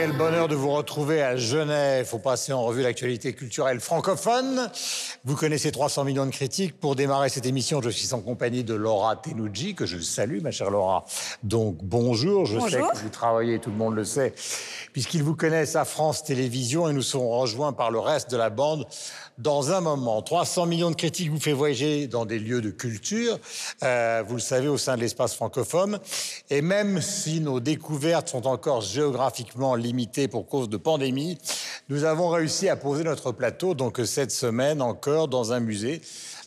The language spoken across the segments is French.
Quel bonheur de vous retrouver à Genève. Faut passer en revue l'actualité culturelle francophone. Vous connaissez 300 millions de critiques. Pour démarrer cette émission, je suis en compagnie de Laura Tenouji, que je salue, ma chère Laura. Donc, bonjour. Je sais que vous travaillez, tout le monde le sait, puisqu'ils vous connaissent à France Télévisions et nous serons rejoints par le reste de la bande dans un moment. 300 millions de critiques vous fait voyager dans des lieux de culture, euh, vous le savez, au sein de l'espace francophone. Et même si nos découvertes sont encore géographiquement limitées pour cause de pandémie, nous avons réussi à poser notre plateau, donc cette semaine encore, dans un musée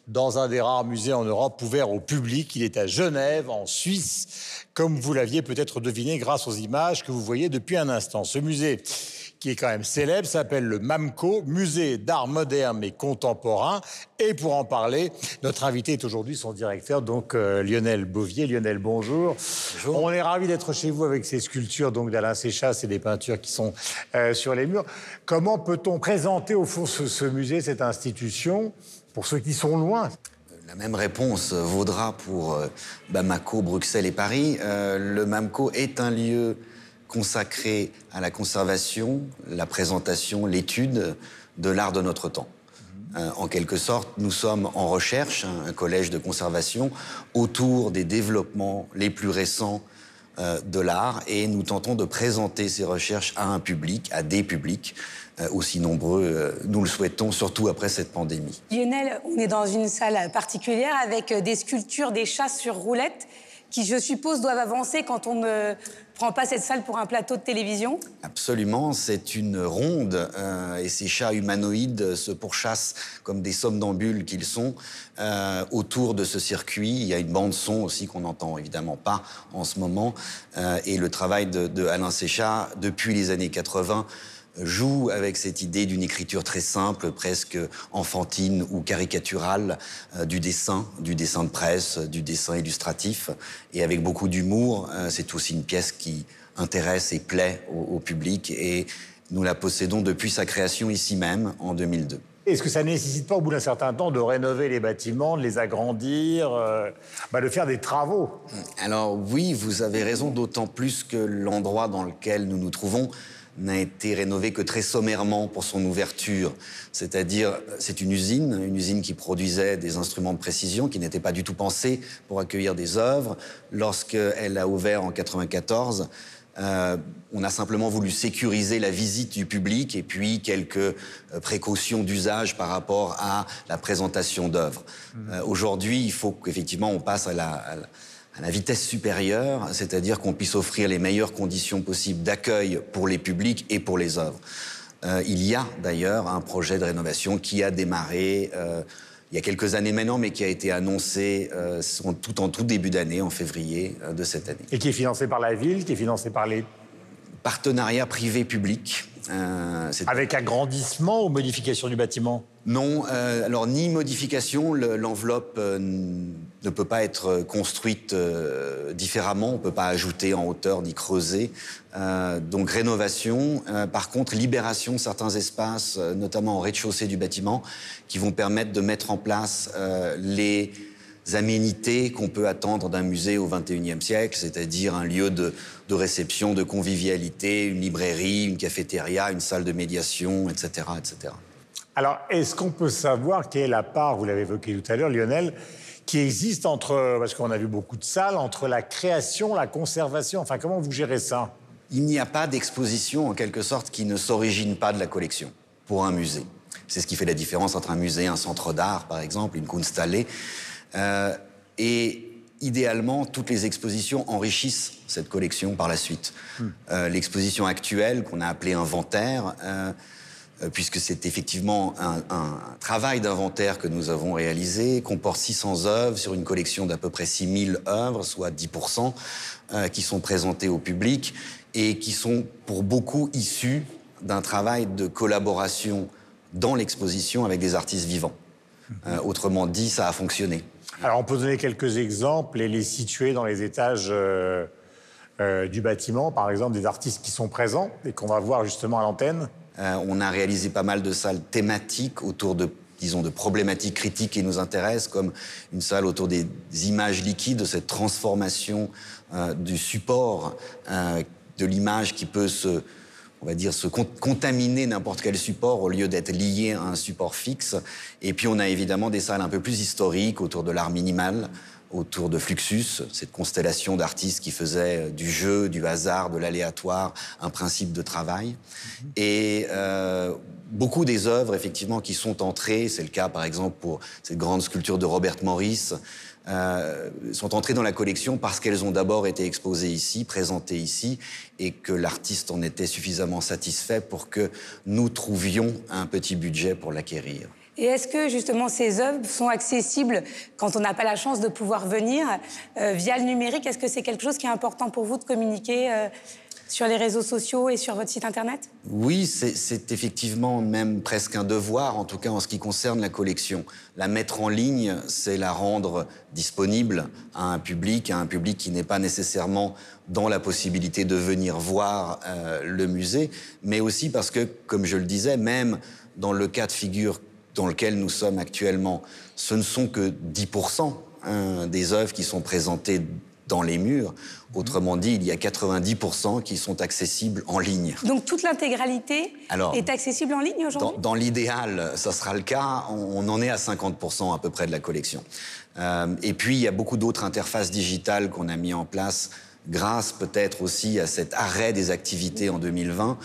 dans un des rares musées en Europe ouverts au public. Il est à Genève, en Suisse, comme vous l'aviez peut-être deviné grâce aux images que vous voyez depuis un instant. Ce musée qui est quand même célèbre, s'appelle le MAMCO, Musée d'art moderne et contemporain. Et pour en parler, notre invité est aujourd'hui son directeur, donc euh, Lionel Bovier. Lionel, bonjour. bonjour. On est ravi d'être chez vous avec ces sculptures donc d'Alain Séchas et des peintures qui sont euh, sur les murs. Comment peut-on présenter au fond ce, musée, cette institution, pour ceux qui sont loin? La même réponse vaudra pour euh, Bamako, Bruxelles et Paris. le MAMCO est un lieu consacré à la conservation, la présentation, l'étude de l'art de notre temps. Euh, en quelque sorte, nous sommes en recherche, hein, un collège de conservation, autour des développements les plus récents euh, de l'art et nous tentons de présenter ces recherches à un public, à des publics euh, aussi nombreux, nous le souhaitons, surtout après cette pandémie. Lionel, on est dans une salle particulière avec des sculptures des chats sur roulettes qui, je suppose, doivent avancer quand on ne prend pas cette salle pour un plateau de télévision Absolument, c'est une ronde euh, et ces chats humanoïdes se pourchassent comme des somnambules qu'ils sont euh, autour de ce circuit. Il y a une bande son aussi qu'on n'entend évidemment pas en ce moment euh, et le travail de, de Alain Séchat depuis les années 80 joue avec cette idée d'une écriture très simple, presque enfantine ou caricaturale, euh, du dessin, du dessin de presse, du dessin illustratif, et avec beaucoup d'humour. Euh, c'est aussi une pièce qui intéresse et plaît au, public, et nous la possédons depuis sa création ici même, en 2002. Est-ce que ça ne nécessite pas, au bout d'un certain temps, de rénover les bâtiments, de les agrandir, euh, bah, de faire des travaux? Alors oui, vous avez raison, d'autant plus que l'endroit dans lequel nous nous trouvons n'a été rénové que très sommairement pour son ouverture. C'est-à-dire, c'est une usine, une usine qui produisait des instruments de précision, qui n'était pas du tout pensée pour accueillir des œuvres. Lorsqu'elle a ouvert en 94, euh, on a simplement voulu sécuriser la visite du public et puis quelques euh, précautions d'usage par rapport à la présentation d'œuvres. Mmh. Euh, aujourd'hui, il faut qu'effectivement on passe à la à la vitesse supérieure, c'est-à-dire qu'on puisse offrir les meilleures conditions possibles d'accueil pour les publics et pour les œuvres. Euh, il y a d'ailleurs un projet de rénovation qui a démarré euh, il y a quelques années maintenant, mais qui a été annoncé euh, tout en tout début d'année, en février de cette année. Et qui est financé par la ville, qui est financé par les... Partenariats privés-publics. Avec agrandissement ou modification du bâtiment? Non, alors ni modification, l'enveloppe ne peut pas être construite euh, différemment, on ne peut pas ajouter en hauteur ni creuser. Euh, donc rénovation, euh, par contre libération de certains espaces, notamment au rez-de-chaussée du bâtiment, qui vont permettre de mettre en place les aménités qu'on peut attendre d'un musée au XXIe siècle, c'est-à-dire un lieu de, de, réception, de convivialité, une librairie, une cafétéria, une salle de médiation, etc. etc. Alors, est-ce qu'on peut savoir quelle est la part, vous l'avez évoqué tout à l'heure, Lionel, qui existe entre, parce qu'on a vu beaucoup de salles, entre la création, la conservation. Enfin, comment vous gérez ça? Il n'y a pas d'exposition, en quelque sorte, qui ne s'origine pas de la collection pour un musée. C'est ce qui fait la différence entre un musée, un centre d'art, par exemple, une Kunsthalle. Euh, et idéalement, toutes les expositions enrichissent cette collection par la suite. Hmm. Euh, l'exposition actuelle, qu'on a appelée Inventaire, euh, euh, puisque c'est effectivement un, travail d'inventaire que nous avons réalisé, comporte 600 œuvres sur une collection d'à peu près 6000 œuvres, soit 10%, euh, qui sont présentées au public et qui sont pour beaucoup issues d'un travail de collaboration dans l'exposition avec des artistes vivants. Euh, autrement dit, ça a fonctionné. Alors on peut donner quelques exemples et les situer dans les étages du bâtiment, par exemple des artistes qui sont présents et qu'on va voir justement à l'antenne. Euh, on a réalisé pas mal de salles thématiques autour de disons, de problématiques critiques qui nous intéressent, comme une salle autour des images liquides, de cette transformation euh, du support euh, de l'image qui peut se on va dire, se contaminer n'importe quel support au lieu d'être lié à un support fixe. Et puis on a évidemment des salles un peu plus historiques autour de l'art minimal, autour de Fluxus, cette constellation d'artistes qui faisaient du jeu, du hasard, de l'aléatoire, un principe de travail. Et euh, beaucoup des œuvres, effectivement, qui sont entrées, c'est le cas par exemple pour cette grande sculpture de Robert Morris, euh, sont entrées dans la collection parce qu'elles ont d'abord été exposées ici, présentées ici, et que l'artiste en était suffisamment satisfait pour que nous trouvions un petit budget pour l'acquérir. Et est-ce que justement ces œuvres sont accessibles quand on n'a pas la chance de pouvoir venir euh, via le numérique? Est-ce que c'est quelque chose qui est important pour vous de communiquer euh, sur les réseaux sociaux et sur votre site internet? Oui, c'est effectivement même presque un devoir, en tout cas en ce qui concerne la collection. La mettre en ligne, c'est la rendre disponible à un public, à un public qui n'est pas nécessairement dans la possibilité de venir voir euh, le musée, mais aussi parce que, comme je le disais, même dans le cas de figure dans lequel nous sommes actuellement, ce ne sont que 10% hein, des œuvres qui sont présentées dans les murs. Autrement dit, il y a 90% qui sont accessibles en ligne. Donc toute l'intégralité est accessible en ligne aujourd'hui? Dans, l'idéal, ça sera le cas. On, en est à 50% à peu près de la collection. Euh, et puis, il y a beaucoup d'autres interfaces digitales qu'on a mis en place grâce peut-être aussi à cet arrêt des activités en 2020.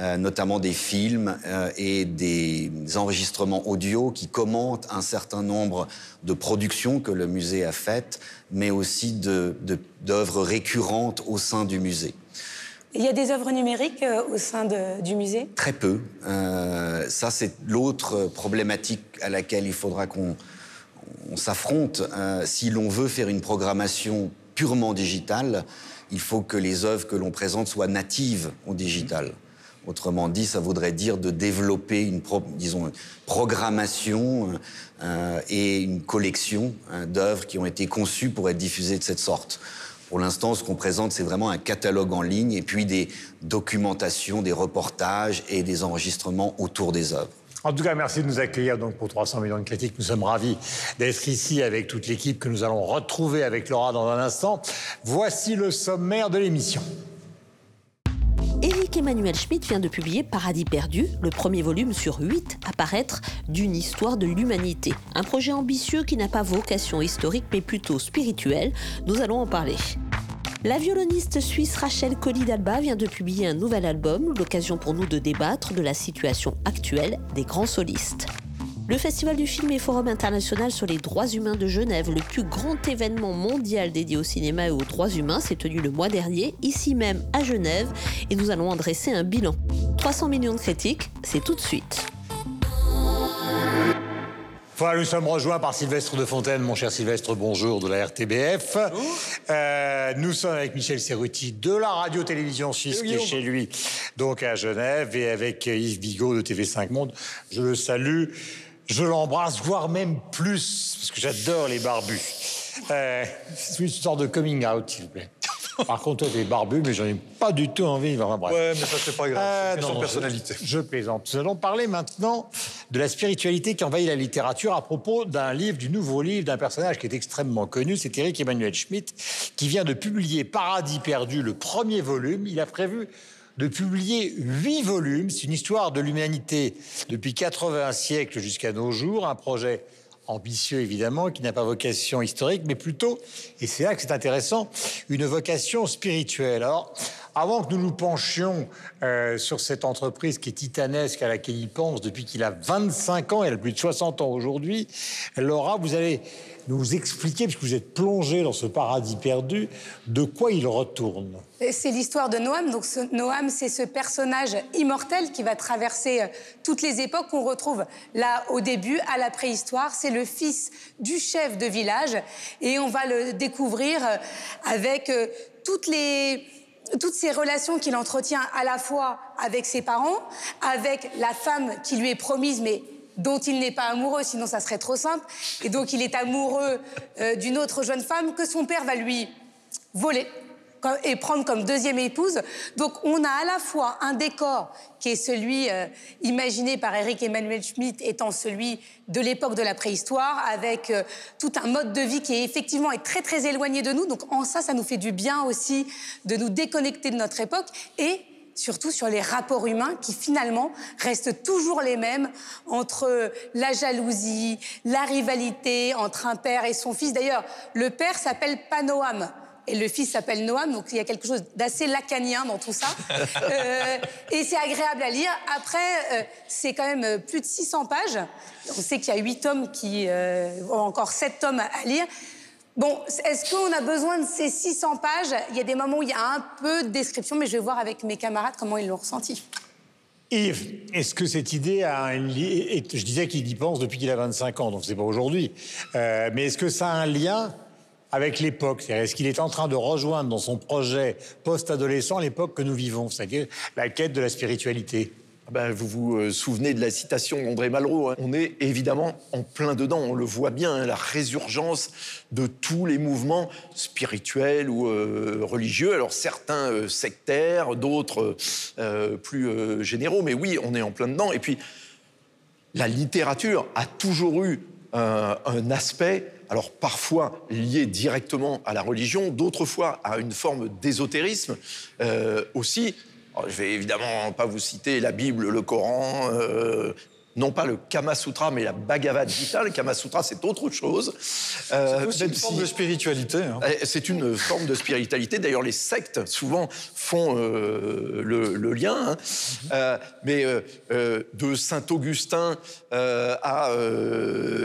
Euh, notamment des films euh, et des enregistrements audio qui commentent un certain nombre de productions que le musée a faites, mais aussi d'œuvres récurrentes au sein du musée. Il y a des œuvres numériques euh, au sein du musée? Très peu. ça, c'est l'autre problématique à laquelle il faudra qu'on s'affronte. si l'on veut faire une programmation purement digitale, il faut que les œuvres que l'on présente soient natives au digital. Autrement dit, ça voudrait dire de développer une, disons, programmation euh, et une collection hein, d'œuvres qui ont été conçues pour être diffusées de cette sorte. Pour l'instant, ce qu'on présente, c'est vraiment un catalogue en ligne et puis des documentations, des reportages et des enregistrements autour des œuvres. En tout cas, merci de nous accueillir donc pour 300 millions de critiques. Nous sommes ravis d'être ici avec toute l'équipe que nous allons retrouver avec Laura dans un instant. Voici le sommaire de l'émission. Éric Emmanuel Schmitt vient de publier Paradis perdu, le premier volume sur huit à paraître d'une histoire de l'humanité. Un projet ambitieux qui n'a pas vocation historique mais plutôt spirituelle. Nous allons en parler. La violoniste suisse Rachel Colli d'Alba vient de publier un nouvel album, l'occasion pour nous de débattre de la situation actuelle des grands solistes. Le Festival du film et Forum international sur les droits humains de Genève, le plus grand événement mondial dédié au cinéma et aux droits humains, s'est tenu le mois dernier, ici même à Genève, et nous allons en dresser un bilan. 300 millions de critiques, c'est tout de suite. Voilà, nous sommes rejoints par Sylvestre de Fontaine. Mon cher Sylvestre, bonjour de la RTBF. Euh, nous sommes avec Michel Serruti de la radio-télévision suisse qui est chez lui, donc à Genève, et avec Yves Bigot de TV5 Monde. Je le salue je l'embrasse, voire même plus, parce que j'adore les barbus. Euh, c'est une sorte de coming out, s'il vous plaît. Par contre, toi, t'es barbu, mais j'en ai pas du tout envie. Enfin, bref. Ouais, mais ça, c'est pas grave. Euh, c'est son personnalité. Je, plaisante. Nous allons parler maintenant de la spiritualité qui envahit la littérature à propos d'un livre, du nouveau livre d'un personnage qui est extrêmement connu. C'est Eric Emmanuel Schmitt, qui vient de publier Paradis perdu, le premier volume. Il a prévu de publier huit volumes. C'est une histoire de l'humanité depuis 80 siècles jusqu'à nos jours, un projet ambitieux évidemment, qui n'a pas vocation historique, mais plutôt, et c'est là que c'est intéressant, une vocation spirituelle. Alors, avant que nous nous penchions euh, sur cette entreprise qui est titanesque, à laquelle il pense depuis qu'il a 25 ans, elle a plus de 60 ans aujourd'hui, Laura, vous allez nous expliquer, puisque vous êtes plongé dans ce paradis perdu, de quoi il retourne. C'est l'histoire de Noam. Donc Noam, c'est ce personnage immortel qui va traverser euh, toutes les époques qu'on retrouve là au début, à la préhistoire. C'est le fils du chef de village et on va le découvrir euh, avec euh, toutes les toutes ces relations qu'il entretient à la fois avec ses parents, avec la femme qui lui est promise, mais dont il n'est pas amoureux, sinon ça serait trop simple. Et donc il est amoureux euh, d'une autre jeune femme que son père va lui voler et prendre comme deuxième épouse. Donc on a à la fois un décor qui est celui euh, imaginé par Eric Emmanuel Schmitt étant celui de l'époque de la préhistoire, avec euh, tout un mode de vie qui est effectivement est très très éloigné de nous. Donc en ça, ça nous fait du bien aussi de nous déconnecter de notre époque et surtout sur les rapports humains qui finalement restent toujours les mêmes entre la jalousie, la rivalité entre un père et son fils. D'ailleurs, le père s'appelle Panoam et le fils s'appelle Noam, donc il y a quelque chose d'assez lacanien dans tout ça. Euh, et c'est agréable à lire. Après, euh, c'est quand même plus de 600 pages. On sait qu'il y a 8 tomes qui euh, ont encore 7 tomes à lire. Bon, est-ce qu'on a besoin de ces 600 pages? Il y a des moments où il y a un peu de description, mais je vais voir avec mes camarades comment ils l'ont ressenti. Yves, est-ce que cette idée a un lien Je disais qu'il y pense depuis qu'il a 25 ans, donc c'est pas aujourd'hui. Euh, mais est-ce que ça a un lien avec l'époque? Est-ce qu'il est en train de rejoindre dans son projet post-adolescent l'époque que nous vivons, c'est-à-dire la quête de la spiritualité ben, vous vous euh, souvenez de la citation d'André Malraux. Hein. On est évidemment en plein dedans, on le voit bien, hein, la résurgence de tous les mouvements spirituels ou euh, religieux. Alors certains euh, sectaires, d'autres plus généraux, mais oui, on est en plein dedans. Et puis, la littérature a toujours eu un aspect alors parfois lié directement à la religion, d'autres fois à une forme d'ésotérisme aussi. Oh, je vais évidemment pas vous citer la Bible, le Coran, euh, non pas le Kama Sutra, mais la Bhagavad Gita. Le Kama Sutra, c'est autre chose. Euh, c'est une forme de spiritualité. Hein. Eh, c'est une forme de spiritualité. D'ailleurs, les sectes, souvent, font euh, le, lien. Hein. Mm-hmm. mais de Saint-Augustin à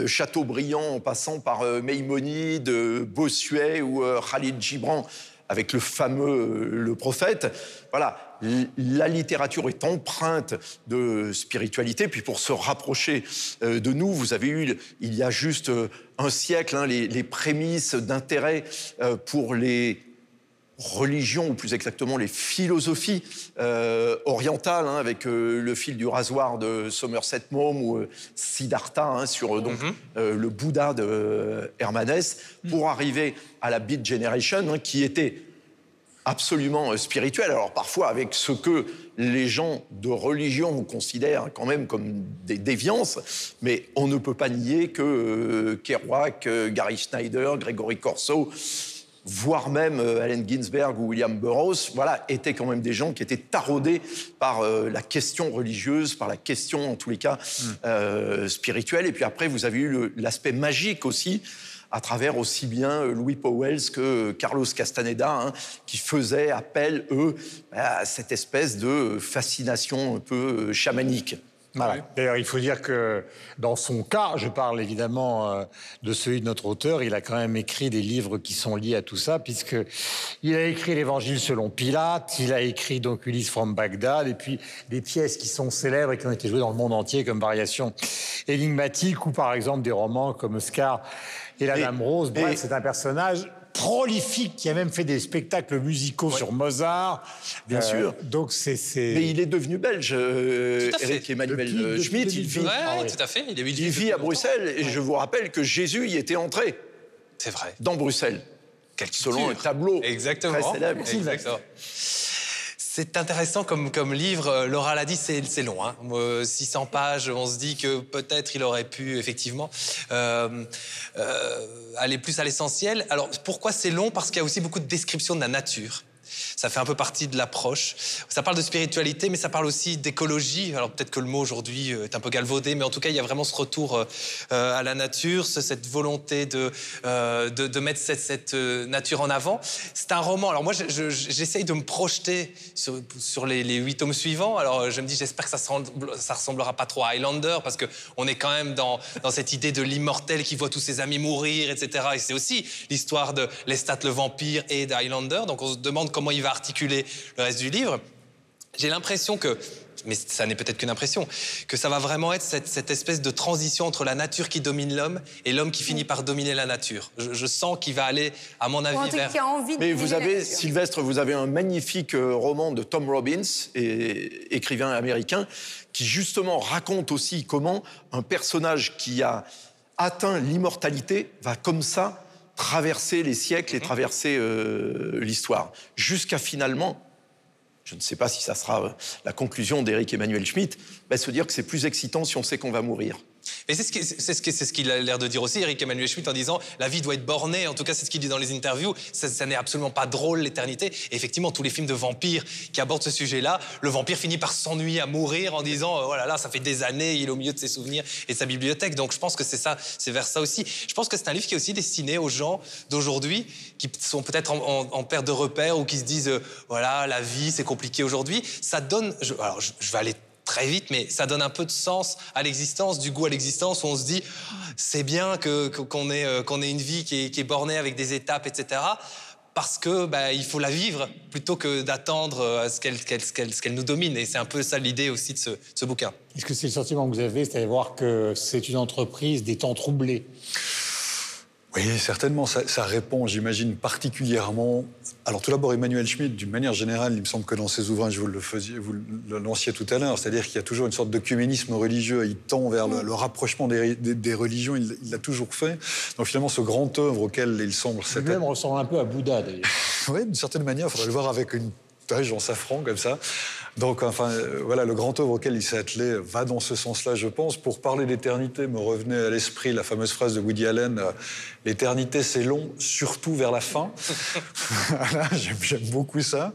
Chateaubriand, en passant par Maïmonide, Bossuet ou Khalid Gibran, avec le fameux Le Prophète, voilà, la littérature est empreinte de spiritualité. Puis pour se rapprocher euh, de nous, vous avez eu, il y a juste euh, un siècle, hein, les, prémices d'intérêt euh, pour les religions, ou plus exactement les philosophies orientales, hein, avec le fil du rasoir de Somerset Maugham ou Siddhartha hein, sur donc, mm-hmm. le Bouddha de Hermanès, pour arriver à la Beat Generation, qui était absolument euh, spirituel. Alors parfois avec ce que les gens de religion considèrent quand même comme des déviances, mais on ne peut pas nier que euh, Kerouac, euh, Gary Schneider, Gregory Corso, voire même Allen Ginsberg ou William Burroughs, voilà, étaient quand même des gens qui étaient taraudés par la question religieuse, par la question, en tous les cas, hmm. spirituelle. Et puis après, vous avez eu l'aspect magique aussi à travers aussi bien euh, Louis Powell que Carlos Castaneda, hein, qui faisaient appel, eux, à cette espèce de fascination un peu euh, chamanique. D'ailleurs, il faut dire que dans son cas, je parle évidemment euh, de celui de notre auteur, il a quand même écrit des livres qui sont liés à tout ça, puisque il a écrit l'Évangile selon Pilate, il a écrit donc Ulysse from Bagdad, et puis des pièces qui sont célèbres et qui ont été jouées dans le monde entier comme variation énigmatique, ou par exemple des romans comme Scar et la Dame Rose. Bref, c'est un personnage prolifique qui a même fait des spectacles musicaux sur Mozart. Bien euh, sûr. Donc c'est. Mais il est devenu belge, euh, Eric Emmanuel Schmitt. Il vit, ah tout à fait. Il, il vit à Bruxelles et je vous rappelle que Jésus y était entré. C'est vrai. Dans Bruxelles. Selon un tableau Exactement. très célèbre. Exactement. C'est intéressant comme, livre. Euh, Laura l'a dit, c'est long. Hein. 600 pages, on se dit que peut-être il aurait pu effectivement euh, euh, aller plus à l'essentiel. Alors pourquoi c'est long? Parce qu'il y a aussi beaucoup de descriptions de la nature. Ça fait un peu partie de l'approche. Ça parle de spiritualité, mais ça parle aussi d'écologie. Alors peut-être que le mot aujourd'hui euh, est un peu galvaudé, mais en tout cas, il y a vraiment ce retour euh, euh, à la nature, cette volonté de, de, mettre cette, nature en avant. C'est un roman. Alors moi, j'essaye de me projeter sur, les, huit tomes suivants. Alors je me dis, j'espère que ça, ça ressemblera pas trop à Highlander, parce qu'on est quand même dans, dans cette idée de l'immortel qui voit tous ses amis mourir, etc. Et c'est aussi l'histoire de Lestat le vampire et d'Highlander. Donc on se demande comment il va articuler le reste du livre. J'ai l'impression que, mais ça n'est peut-être qu'une impression, que ça va vraiment être cette, espèce de transition entre la nature qui domine l'homme et l'homme qui finit par dominer la nature. Je, sens qu'il va aller, à mon avis, vers... envie mais vous avez, Sylvestre, vous avez un magnifique euh, roman de Tom Robbins, et, écrivain américain, qui justement raconte aussi comment un personnage qui a atteint l'immortalité va comme ça traverser les siècles et mhm. traverser euh, l'histoire, jusqu'à finalement, je ne sais pas si ça sera euh, la conclusion d'Éric Emmanuel Schmitt, bah, se dire que c'est plus excitant si on sait qu'on va mourir. Et c'est ce qu'il a l'air de dire aussi, Eric Emmanuel Schmitt, en disant la vie doit être bornée. En tout cas, c'est ce qu'il dit dans les interviews. Ça, n'est absolument pas drôle, l'éternité. effectivement, tous les films de vampires qui abordent ce sujet-là, le vampire finit par s'ennuyer à mourir en disant voilà, oh là, ça fait des années, il est au milieu de ses souvenirs et de sa bibliothèque. Donc je pense que c'est ça, c'est vers ça aussi. Je pense que c'est un livre qui est aussi destiné aux gens d'aujourd'hui qui sont peut-être en, perte de repères ou qui se disent euh, voilà, la vie, c'est compliqué aujourd'hui. Ça donne. alors, je vais aller très vite, mais ça donne un peu de sens à l'existence, du goût à l'existence, où on se dit, c'est bien qu'on ait, euh, qu'on ait une vie qui est, bornée avec des étapes, etc parce que bah, il faut la vivre plutôt que d'attendre euh, ce qu'elle nous domine. Et c'est un peu ça l'idée aussi de ce, ce bouquin. Est-ce que c'est le sentiment que vous avez, c'est à voir que c'est une entreprise des temps troublés? Oui, certainement. Ça, répond, j'imagine, particulièrement. Alors, tout d'abord, Emmanuel Schmitt, d'une manière générale, il me semble que dans ses ouvrages, vous le, faisiez, vous le lanciez tout à l'heure, c'est-à-dire qu'il y a toujours une sorte d'œcuménisme religieux. Il tend vers le, rapprochement des, religions, il l'a toujours fait. Donc, finalement, ce grand œuvre auquel il semble. Lui-même ressemble un peu à Bouddha, d'ailleurs. oui, d'une certaine manière, il faudrait le voir avec une taille en safran, comme ça. Donc, enfin, euh, voilà, le grand œuvre auquel il s'est attelé va dans ce sens-là, je pense. Pour parler d'éternité, me revenait à l'esprit la fameuse phrase de Woody Allen euh, L'éternité, c'est long, surtout vers la fin. J'aime beaucoup ça.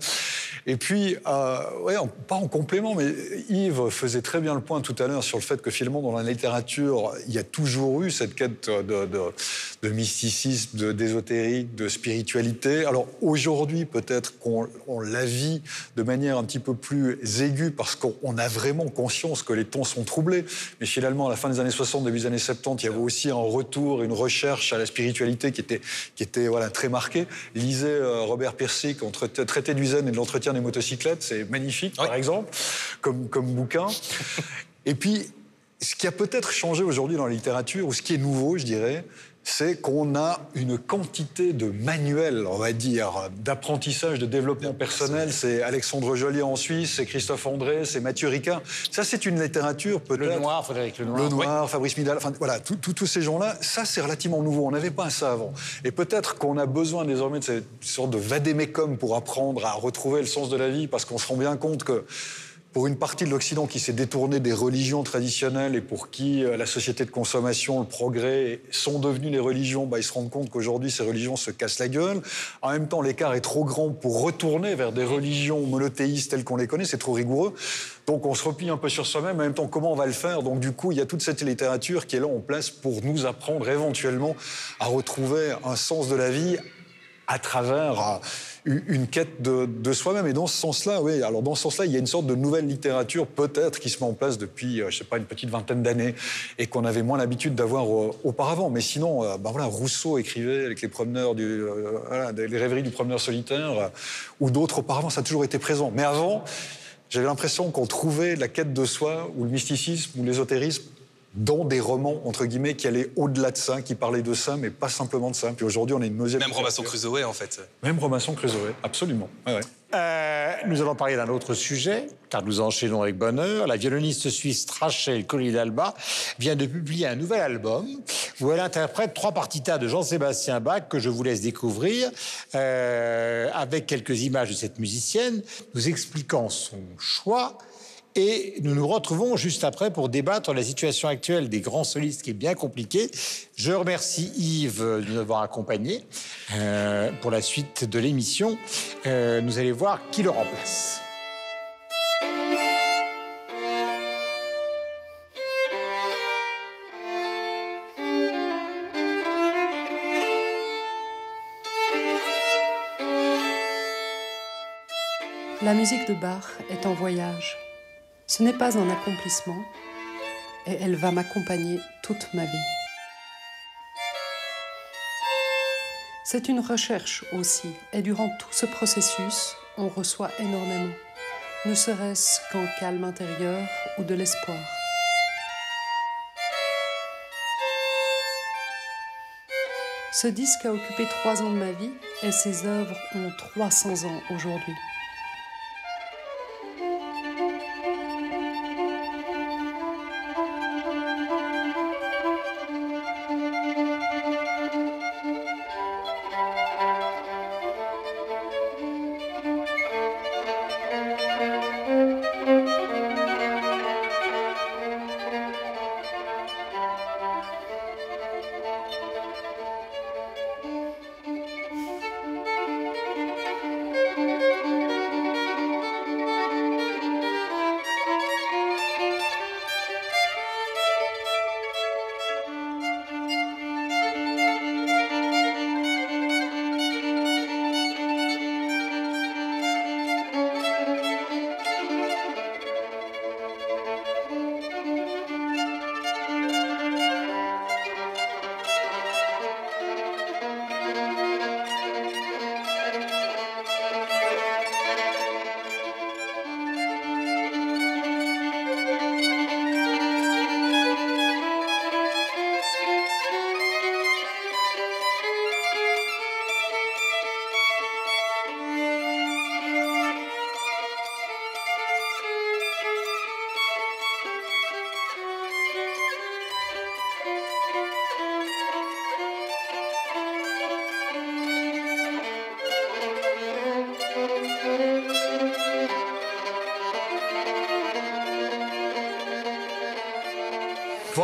Et puis, euh, pas en complément, mais Yves faisait très bien le point tout à l'heure sur le fait que finalement, dans la littérature, il y a toujours eu cette quête de, mysticisme, d'ésotérique, de, spiritualité. Alors aujourd'hui, peut-être qu'on la vit de manière un petit peu plus aiguë parce qu'on a vraiment conscience que les temps sont troublés. Mais finalement, à la fin des années 60, début des années 70, il y avait aussi un retour, une recherche à la spiritualité qui était, très marquée. Lisez euh, Robert Persic entre Traité du zen et de l'entretien des motocyclettes, c'est magnifique, par exemple, comme, comme bouquin. Et puis, ce qui a peut-être changé aujourd'hui dans la littérature, ou ce qui est nouveau, je dirais, c'est qu'on a une quantité de manuels, on va dire, d'apprentissage, de développement personnel. C'est Alexandre Joly en Suisse, c'est Christophe André, c'est Mathieu Ricard. Ça, c'est une littérature peut-être... Le Noir, Frédéric Le Noir. Le Noir, Fabrice Midal, enfin voilà, tous ces gens-là, ça, c'est relativement nouveau. On n'avait pas ça avant. Et peut-être qu'on a besoin désormais de cette sorte de vadémécum pour apprendre à retrouver le sens de la vie, parce qu'on se rend bien compte que pour une partie de l'Occident qui s'est détournée des religions traditionnelles et pour qui euh, la société de consommation, le progrès sont devenus les religions, bah, ils se rendent compte qu'aujourd'hui ces religions se cassent la gueule. En même temps, l'écart est trop grand pour retourner vers des religions monothéistes telles qu'on les connaît, c'est trop rigoureux. Donc on se replie un peu sur soi-même, en même temps comment on va le faire? Donc du coup, il y a toute cette littérature qui est là en place pour nous apprendre éventuellement à retrouver un sens de la vie à travers euh, une quête de, soi-même. Et dans ce sens-là, oui, alors dans ce sens-là, il y a une sorte de nouvelle littérature peut-être qui se met en place depuis, euh, je sais pas, une petite vingtaine d'années et qu'on avait moins l'habitude d'avoir euh, auparavant. Mais sinon, ben voilà, Rousseau écrivait avec les promeneurs du, les rêveries du promeneur solitaire ou d'autres auparavant, ça a toujours été présent. Mais avant, j'avais l'impression qu'on trouvait la quête de soi ou le mysticisme ou l'ésotérisme dans des romans, entre guillemets, qui allaient au-delà de ça, qui parlaient de ça, mais pas simplement de ça. Puis aujourd'hui, on est une deuxième... Même Robinson Crusoe, en fait. Même Robinson Crusoe, absolument. Euh, nous allons parler d'un autre sujet, car nous enchaînons avec bonheur. La violoniste suisse Rachel Colli-Dalba vient de publier un nouvel album où elle interprète trois partitas de Jean-Sébastien Bach que je vous laisse découvrir euh, avec quelques images de cette musicienne, nous expliquant son choix et nous nous retrouvons juste après pour débattre la situation actuelle des grands solistes qui est bien compliquée. Je remercie Yves de nous avoir accompagnés euh, pour la suite de l'émission. Euh, nous allons voir qui le remplace. La musique de Bach est en voyage. Ce n'est pas un accomplissement et elle va m'accompagner toute ma vie. C'est une recherche aussi et durant tout ce processus, on reçoit énormément, ne serait-ce qu'en calme intérieur ou de l'espoir. Ce disque a occupé trois ans de ma vie et ses œuvres ont 300 ans aujourd'hui.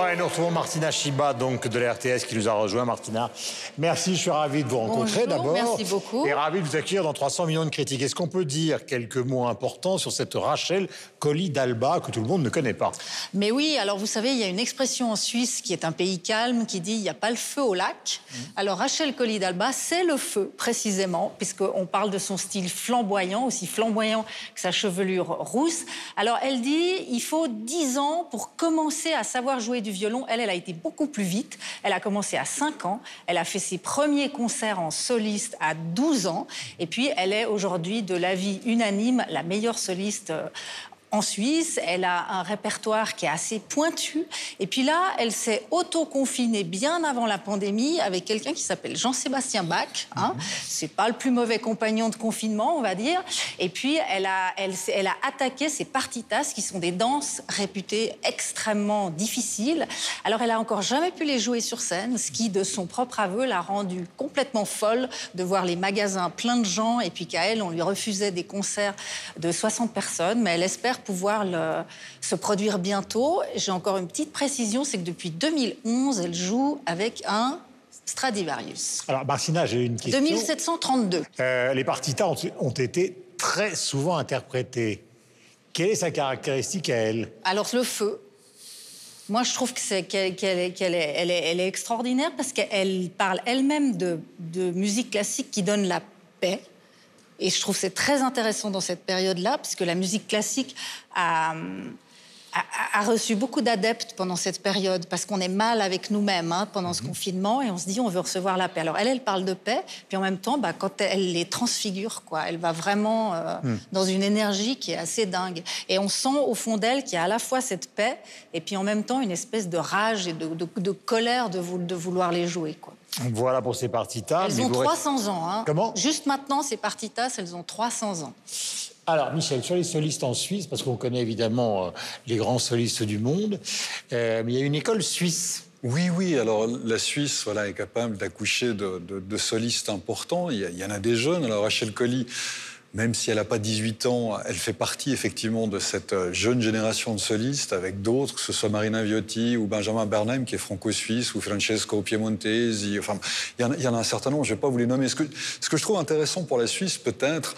Et nous retrouvons Martina Chiba, donc de la RTS, qui nous a rejoint. Martina, merci, je suis ravi de vous rencontrer d'abord. Merci beaucoup. Et ravi de vous accueillir dans 300 millions de critiques. Est-ce qu'on peut dire quelques mots importants sur cette Rachel Colli d'Alba que tout le monde ne connaît pas? Mais oui, alors vous savez, il y a une expression en Suisse qui est un pays calme qui dit il n'y a pas le feu au lac. Mmh. Alors Rachel Colli d'Alba, c'est le feu précisément, puisqu'on parle de son style flamboyant, aussi flamboyant que sa chevelure rousse. Alors elle dit il faut 10 ans pour commencer à savoir jouer du violon. Elle, elle a été beaucoup plus vite. Elle a commencé à 5 ans. Elle a fait ses premiers concerts en soliste à 12 ans. Et puis, elle est aujourd'hui, de l'avis unanime, la meilleure soliste euh, en Suisse. Elle a un répertoire qui est assez pointu. Et puis là, elle s'est auto-confinée bien avant la pandémie avec quelqu'un qui s'appelle Jean-Sébastien Bach. Hein. Mhm. C'est pas le plus mauvais compagnon de confinement, on va dire. Et puis, elle a, elle, elle a attaqué ses partitas, qui sont des danses réputées extrêmement difficiles. Alors, elle a encore jamais pu les jouer sur scène, ce qui, de son propre aveu, l'a rendue complètement folle de voir les magasins pleins de gens et puis qu'à elle, on lui refusait des concerts de 60 personnes. Mais elle espère pouvoir le, se produire bientôt. J'ai encore une petite précision, c'est que depuis 2011, elle joue avec un Stradivarius. Alors, Marcina, j'ai une question. 2732. Euh, les partitas ont, ont, été très souvent interprétées. Quelle est sa caractéristique à elle? Alors, le feu. Moi, je trouve qu'elle est, elle est, elle est, elle est, extraordinaire parce qu'elle parle elle-même de, de musique classique qui donne la paix. Et je trouve c'est très intéressant dans cette période-là, parce que la musique classique a, a, reçu beaucoup d'adeptes pendant cette période, parce qu'on est mal avec nous-mêmes hein, pendant ce mhm. confinement, et on se dit on veut recevoir la paix. Alors elle, elle parle de paix, puis en même temps, bah, quand elle les transfigure, quoi, elle va vraiment euh, hmm. dans une énergie qui est assez dingue. Et on sent au fond d'elle qu'il y a à la fois cette paix, et puis en même temps une espèce de rage et de, de, colère de, de vouloir les jouer. Quoi. Voilà pour ces partitas. Elles ont 300 ans. Hein. Comment? Juste maintenant, ces partitas, elles ont 300 ans. Alors, Michel, sur les solistes en Suisse, parce qu'on connaît évidemment euh, les grands solistes du monde, euh, mais il y a une école suisse. Oui, oui. Alors, la Suisse voilà, est capable d'accoucher de, solistes importants. Il y, en a des jeunes. Alors, Rachel Colli même si elle n'a pas 18 ans, elle fait partie effectivement de cette euh, jeune génération de solistes avec d'autres, que ce soit Marina Viotti ou Benjamin Bernheim qui est franco-suisse ou Francesco Piemontesi. Enfin, il y, en a un certain nombre, je ne vais pas vous les nommer. Ce que je trouve intéressant pour la Suisse, peut-être,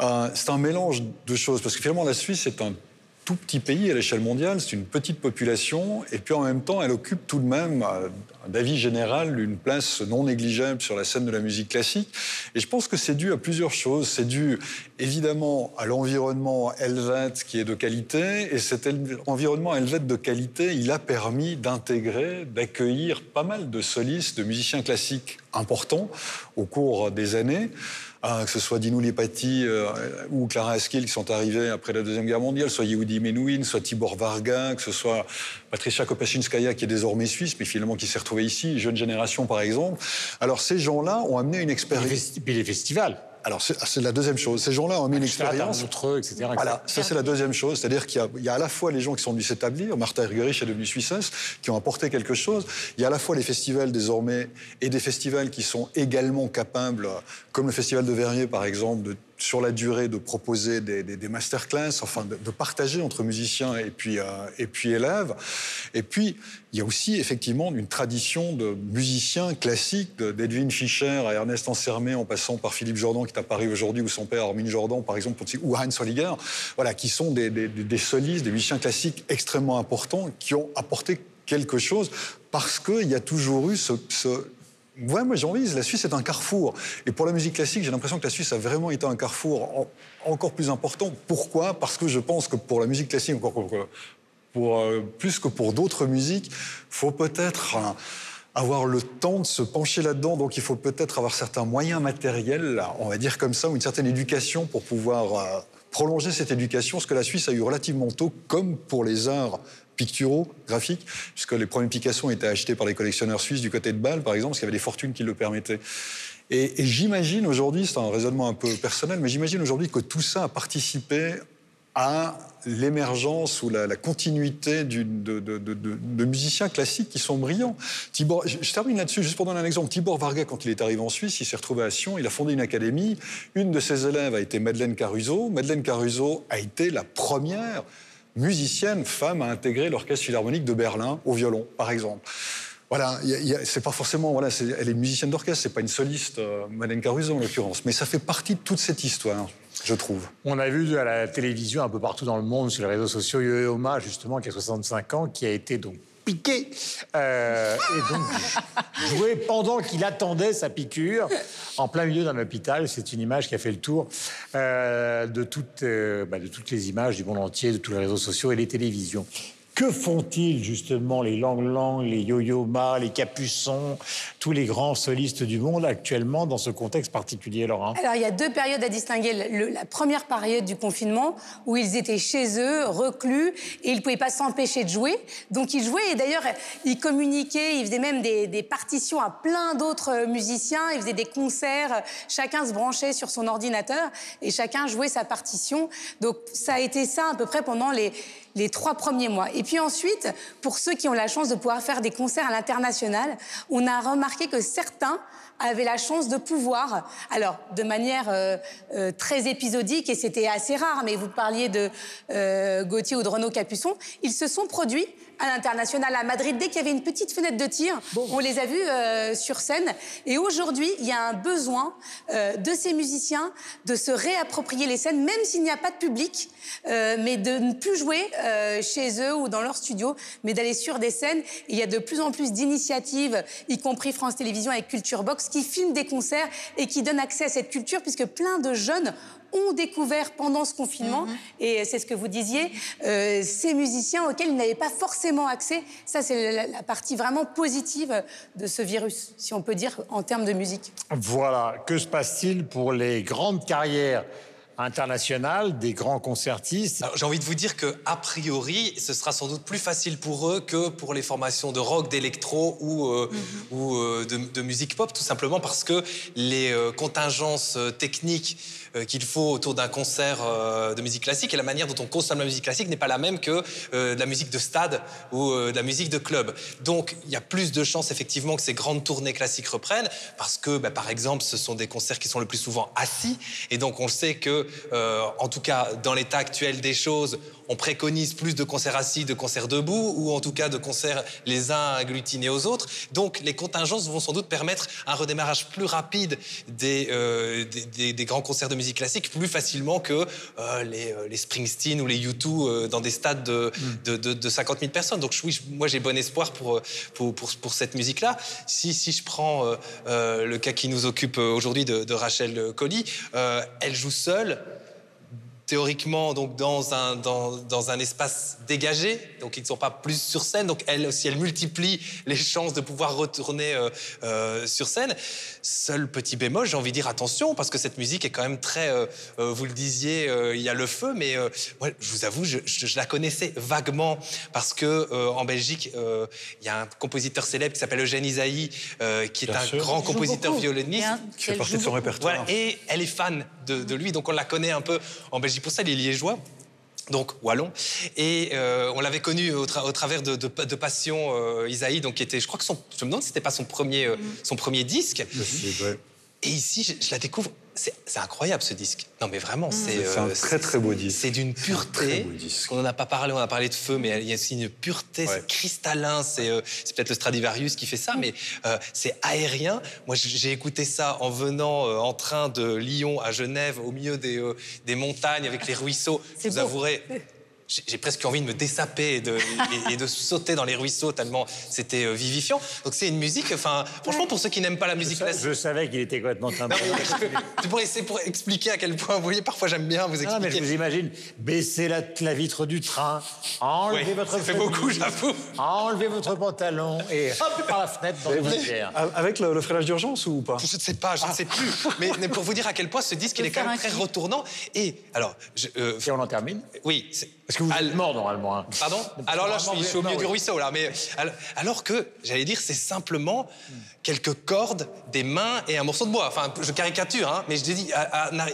euh, c'est un mélange de choses. Parce que finalement, la Suisse est un tout petit pays à l'échelle mondiale, c'est une petite population, et puis en même temps, elle occupe tout de même, euh, d'avis général, une place non négligeable sur la scène de la musique classique. Et je pense que c'est dû à plusieurs choses. C'est dû évidemment à l'environnement helvète qui est de qualité, et cet environnement helvète de qualité, il a permis d'intégrer, d'accueillir pas mal de solistes, de musiciens classiques importants au cours des années. Ah, que ce soit Dino Lepati euh, ou Clara Askill qui sont arrivés après la Deuxième Guerre mondiale, soit Yehudi Menuhin, soit Tibor Varga, que ce soit Patricia Kopachinskaya qui est désormais suisse, mais finalement qui s'est retrouvée ici, jeune génération par exemple. Alors ces gens-là ont amené une expérience. Et les festivals. Alors, c'est la deuxième chose. Ces gens-là ont mis une expérience. etc. Voilà, ça c'est la deuxième chose. C'est-à-dire qu'il y, a à la fois les gens qui sont venus s'établir, Martha Ergerich est devenue suissesse, qui ont apporté quelque chose. Il y a à la fois les festivals désormais et des festivals qui sont également capables, comme le festival de Verrier par exemple, de sur la durée de proposer des, des, masterclass, enfin de, partager entre musiciens et puis, euh, et puis élèves. Et puis, il y a aussi effectivement une tradition de musiciens classiques, d'Edwin Fischer à Ernest Ansermet, en passant par Philippe Jordan, qui est à Paris aujourd'hui, ou son père Armin Jordan, par exemple, ou Heinz Holliger, voilà, qui sont des, solistes, des musiciens classiques extrêmement importants, qui ont apporté quelque chose parce qu'il y a toujours eu ce Ouais, moi j'ai envie, la Suisse est un carrefour. Et pour la musique classique, j'ai l'impression que la Suisse a vraiment été un carrefour encore plus important. Pourquoi? Parce que je pense que pour la musique classique, encore euh, plus que pour d'autres musiques, faut peut-être avoir le temps de se pencher là-dedans. Donc il faut peut-être avoir certains moyens matériels, on va dire comme ça, ou une certaine éducation pour pouvoir euh, prolonger cette éducation, ce que la Suisse a eu relativement tôt, comme pour les arts picturaux, graphiques, puisque les premiers Picasso été achetés par les collectionneurs suisses du côté de Bâle, par exemple, parce qu'il y avait des fortunes qui le permettaient. Et, j'imagine aujourd'hui, c'est un raisonnement un peu personnel, mais j'imagine aujourd'hui que tout ça a participé à l'émergence ou la, continuité de, musiciens classiques qui sont brillants. Je, termine là-dessus juste pour donner un exemple. Tibor Varga, quand il est arrivé en Suisse, il s'est retrouvé à Sion, il a fondé une académie. Une de ses élèves a été Madeleine Caruso. Madeleine Caruso a été la première musicienne, femme, a intégré l'orchestre philharmonique de Berlin au violon, par exemple. Voilà, c'est pas forcément. Voilà, elle est musicienne d'orchestre, c'est pas une soliste, euh, Madeleine Caruso en l'occurrence, mais ça fait partie de toute cette histoire, je trouve. On a vu à la télévision un peu partout dans le monde, sur les réseaux sociaux, Yo Oma, justement, qui a 65 ans, qui a été donc piqué euh, et donc joué pendant qu'il attendait sa piqûre en plein milieu d'un hôpital. C'est une image qui a fait le tour euh, de, toutes, euh, bah, de toutes les images du monde entier, de tous les réseaux sociaux et les télévisions. Que font-ils justement les Lang Lang, les Yo-Yo Ma, les Capuçons, tous les grands solistes du monde actuellement dans ce contexte particulier, Laurent? Alors il y a deux périodes à distinguer. la première période du confinement où ils étaient chez eux, reclus, et ils ne pouvaient pas s'empêcher de jouer. Donc ils jouaient et d'ailleurs ils communiquaient, ils faisaient même des, des partitions à plein d'autres musiciens, ils faisaient des concerts, chacun se branchait sur son ordinateur et chacun jouait sa partition. Donc ça a été ça à peu près pendant les les trois premiers mois. Et puis ensuite, pour ceux qui ont la chance de pouvoir faire des concerts à l'international, on a remarqué que certains avaient la chance de pouvoir, alors de manière euh, euh, très épisodique, et c'était assez rare, mais vous parliez de euh, Gauthier ou de Renaud Capuçon, ils se sont produits à l'international à Madrid dès qu'il y avait une petite fenêtre de tir. On les a vus euh, sur scène. Et aujourd'hui, il y a un besoin euh, de ces musiciens de se réapproprier les scènes, même s'il n'y a pas de public, euh, mais de ne plus jouer chez eux ou dans leur studio, mais d'aller sur des scènes. il y a de plus en plus d'initiatives, y compris France Télévisions avec Culture Box, qui filment des concerts et qui donnent accès à cette culture, puisque plein de jeunes ont découvert pendant ce confinement, mhm. et c'est ce que vous disiez, euh, ces musiciens auxquels ils n'avaient pas forcément accès. Ça, c'est la, partie vraiment positive de ce virus, si on peut dire, en termes de musique. Voilà. Que se passe-t-il pour les grandes carrières internationales des grands concertistes? J'ai envie de vous dire que a priori, ce sera sans doute plus facile pour eux que pour les formations de rock, d'électro ou, euh, mhm. ou euh, de, de, musique pop, tout simplement parce que les contingences techniques qu'il faut autour d'un concert euh, de musique classique et la manière dont on consomme la musique classique n'est pas la même que euh, de la musique de stade ou de la musique de club. Donc il y a plus de chances effectivement que ces grandes tournées classiques reprennent parce que bah, par exemple ce sont des concerts qui sont le plus souvent assis et donc on sait que en tout cas dans l'état actuel des choses on préconise plus de concerts assis, de concerts debout, ou en tout cas de concerts les uns agglutinés aux autres. Donc les contingences vont sans doute permettre un redémarrage plus rapide des, euh, des, grands concerts de musique classique, plus facilement que euh, euh, les, Springsteen ou les U2 dans des stades de, mm. de, 50 000 personnes. Donc oui, moi j'ai bon espoir pour, pour, pour, cette musique-là. Si, si je prends le cas qui nous occupe aujourd'hui de, Rachel Colly, elle joue seule théoriquement donc dans un, dans, dans, un espace dégagé, donc ils ne sont pas plus sur scène, donc elle aussi elle multiplie les chances de pouvoir retourner euh, euh, sur scène. Seul petit bémol, j'ai envie de dire attention parce que cette musique est quand même très, euh, vous le disiez, il y a le feu, mais moi, je vous avoue, je, je, la connaissais vaguement parce que en Belgique, il y a un compositeur célèbre qui s'appelle Eugène Isaïe, qui est un grand compositeur violoniste, qui fait partie de son répertoire. et elle est fan de, de lui, donc on la connaît un peu en Belgique pour ça, les Liégeois donc wallon. Et euh, on l'avait connu au, travers de, de, Passion euh, Isaïe, donc qui était, je crois que son, je me demande si c'était pas son premier, euh, son premier disque. Et ici, je, la découvre. C'est incroyable ce disque. Non, mais vraiment, c'est. C'est un très très beau disque. C'est d'une pureté. On n'en a pas parlé, on a parlé de feu, mais il y a aussi une pureté, c'est cristallin. C'est peut-être le Stradivarius qui fait ça, mais c'est aérien. Moi, j'ai écouté ça en venant en train de Lyon à Genève, au milieu des, des montagnes avec les ruisseaux. Je vous avouerai, j'ai presque envie de me dessaper et de, et, de, sauter dans les ruisseaux tellement c'était euh, vivifiant. Donc c'est une musique, enfin, franchement, pour ceux qui n'aiment pas la musique classique. Je savais qu'il était complètement C'est pour, pour expliquer à quel point, vous voyez, parfois j'aime bien vous expliquer. Non, mais je vous imagine baisser la, la vitre du train, enlever votre. Ça fait beaucoup, j'avoue. Enlever votre pantalon et hop par la fenêtre dans le Avec le, freinage d'urgence ou pas? Je ne sais pas, je ne sais plus. Mais, mais, pour vous dire à quel point ce disque, il est quand même très retournant. Et alors. Je, euh, et on en termine? Oui. Parce que vous êtes mort normalement. Hein. Pardon Alors là, je suis, au milieu du ruisseau là, mais alors que j'allais dire, c'est simplement quelques cordes, des mains et un morceau de bois. Enfin, je caricature, hein, mais je dis,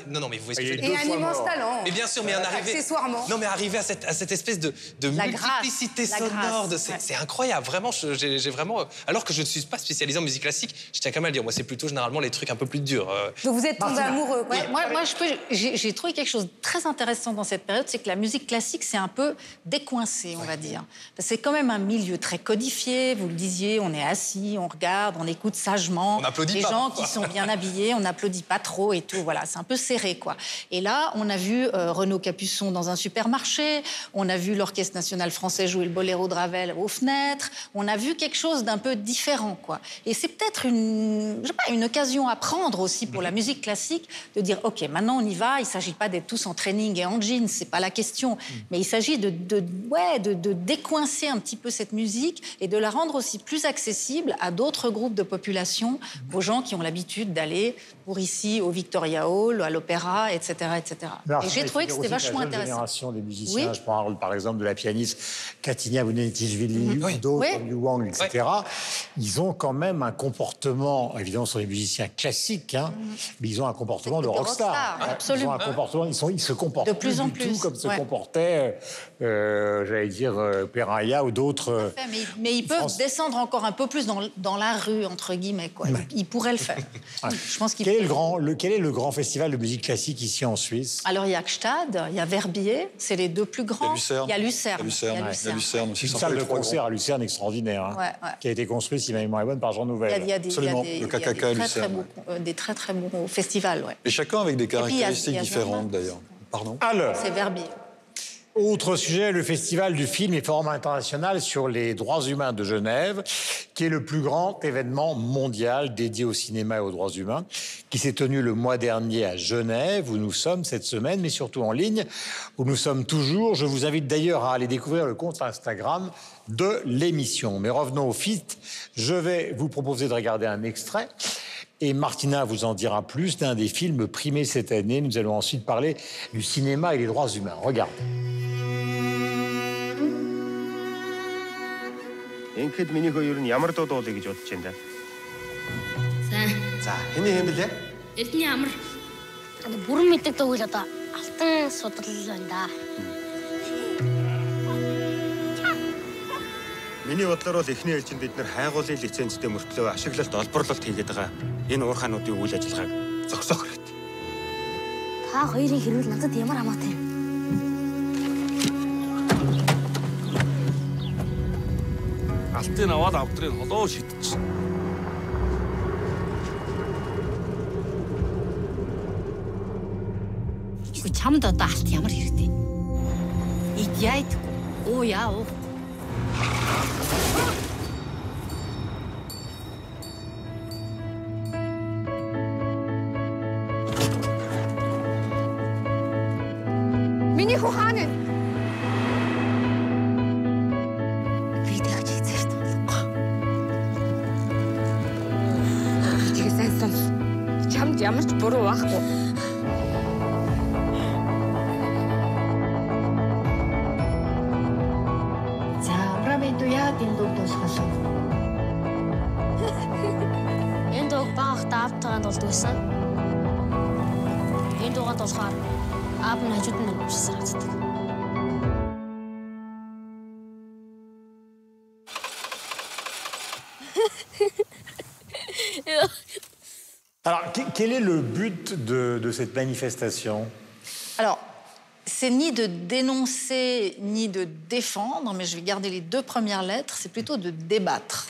non, non, mais vous voyez. Et un immense talent. Mais bien sûr, mais un arrivé. Accessoirement. Non, mais arriver à cette, à cette espèce de, de multiplicité sonore, c'est incroyable. Vraiment, j'ai vraiment. Alors que je ne suis pas spécialisé en musique classique, je tiens quand même à le dire. Moi, c'est plutôt généralement les trucs un peu plus durs. Euh. Donc vous êtes tombé amoureux. moi, moi j'ai trouvé quelque chose de très intéressant dans cette période, c'est que la musique classique que c'est un peu décoincé, on va dire. C'est quand même un milieu très codifié. Vous le disiez, on est assis, on regarde, on écoute sagement. On applaudit Les pas. gens qui sont bien habillés, on n'applaudit pas trop et tout. Voilà, c'est un peu serré, quoi. Et là, on a vu euh, Renaud Capuçon dans un supermarché. On a vu l'Orchestre national français jouer le boléro de Ravel aux fenêtres. On a vu quelque chose d'un peu différent, quoi. Et c'est peut-être une, je sais pas, une occasion à prendre aussi pour la musique classique de dire, ok, maintenant on y va. Il s'agit pas d'être tous en training et en jeans, c'est pas la question. Mais il s'agit de, ouais, de décoincer un petit peu cette musique et de la rendre aussi plus accessible à d'autres groupes de population, aux gens qui ont l'habitude d'aller pour ici au Victoria Hall, à l'opéra, etc., etc. Alors, et j'ai trouvé que c'était vachement la intéressant. génération des musiciens, Oui. je parle par exemple de la pianiste Katina Vunetishvili ou d'autres, Oui. comme Liu Wang, etc. Ils ont quand même un comportement, évidemment, ce sont des musiciens classiques, hein, mais ils ont un comportement de De rockstar. rockstar, Hein, Ils ont absolument. un comportement, ils, sont, ils se comportent De plus en tout plus, comme se ouais. comportait, euh, j'allais dire, euh, Peraya ou d'autres. euh, Mais, mais ils peuvent France- descendre encore un peu plus dans, dans la rue, entre guillemets. Quoi. Ils, ils pourraient le faire. Je pense qu'ils Quel est, le grand, le, quel est le grand festival de musique classique ici en Suisse Alors, il y a Gstad, il y a Verbier, c'est les deux plus grands. Il y a Lucerne. Il y a Lucerne, Il y a ouais. Lucerne. Il y a Lucerne aussi. Une c'est un salle de concert à Lucerne extraordinaire, hein, Ouais, ouais. qui a été construite, si ma mémoire est bonne, par Jean Nouvel. il y a des, il y a Absolument. des- Le il y a des KKK à très, très Lucerne, beaux, euh, des très très bons festivals. Ouais. Et chacun avec des caractéristiques différentes d'ailleurs. Pardon Alors, C'est Verbier. Autre sujet, le Festival du film et Forum international sur les droits humains de Genève, qui est le plus grand événement mondial dédié au cinéma et aux droits humains, qui s'est tenu le mois dernier à Genève, où nous sommes cette semaine, mais surtout en ligne, où nous sommes toujours. Je vous invite d'ailleurs à aller découvrir le compte Instagram de l'émission. Mais revenons au fit. Je vais vous proposer de regarder un extrait Et Martina vous en dira plus d'un des films primés cette année. Nous allons ensuite parler du cinéma et des droits humains. Regarde. Ингээд миний хөө ер нь ямар дуу дуулъя гэж бодож байна да. Сайн. За, хэний хэм блэ? Эрдний амар. Одоо бүрэн мэддэг дуу л одоо алтан судрал байна да. Миний бодлоор бол эхний ээлжинд бид нэр хайгуулын лицензтэй мөртлөө ашиглалт олборлолт хийгээд байгаа. Энэ уурхаануудын үйл ажиллагааг зогсоох хэрэгтэй. Та хоёрын хэрүүл надад ямар хамаатай юм? Алтын аваад авдрыг холоо шидчих. Үгүй чамд одоо алт ямар хэрэгтэй? Ид яйдгүй. Оо яа уу. Quel est le but de, de cette manifestation? Alors, c'est ni de dénoncer ni de défendre, mais je vais garder les deux premières lettres, c'est plutôt de débattre.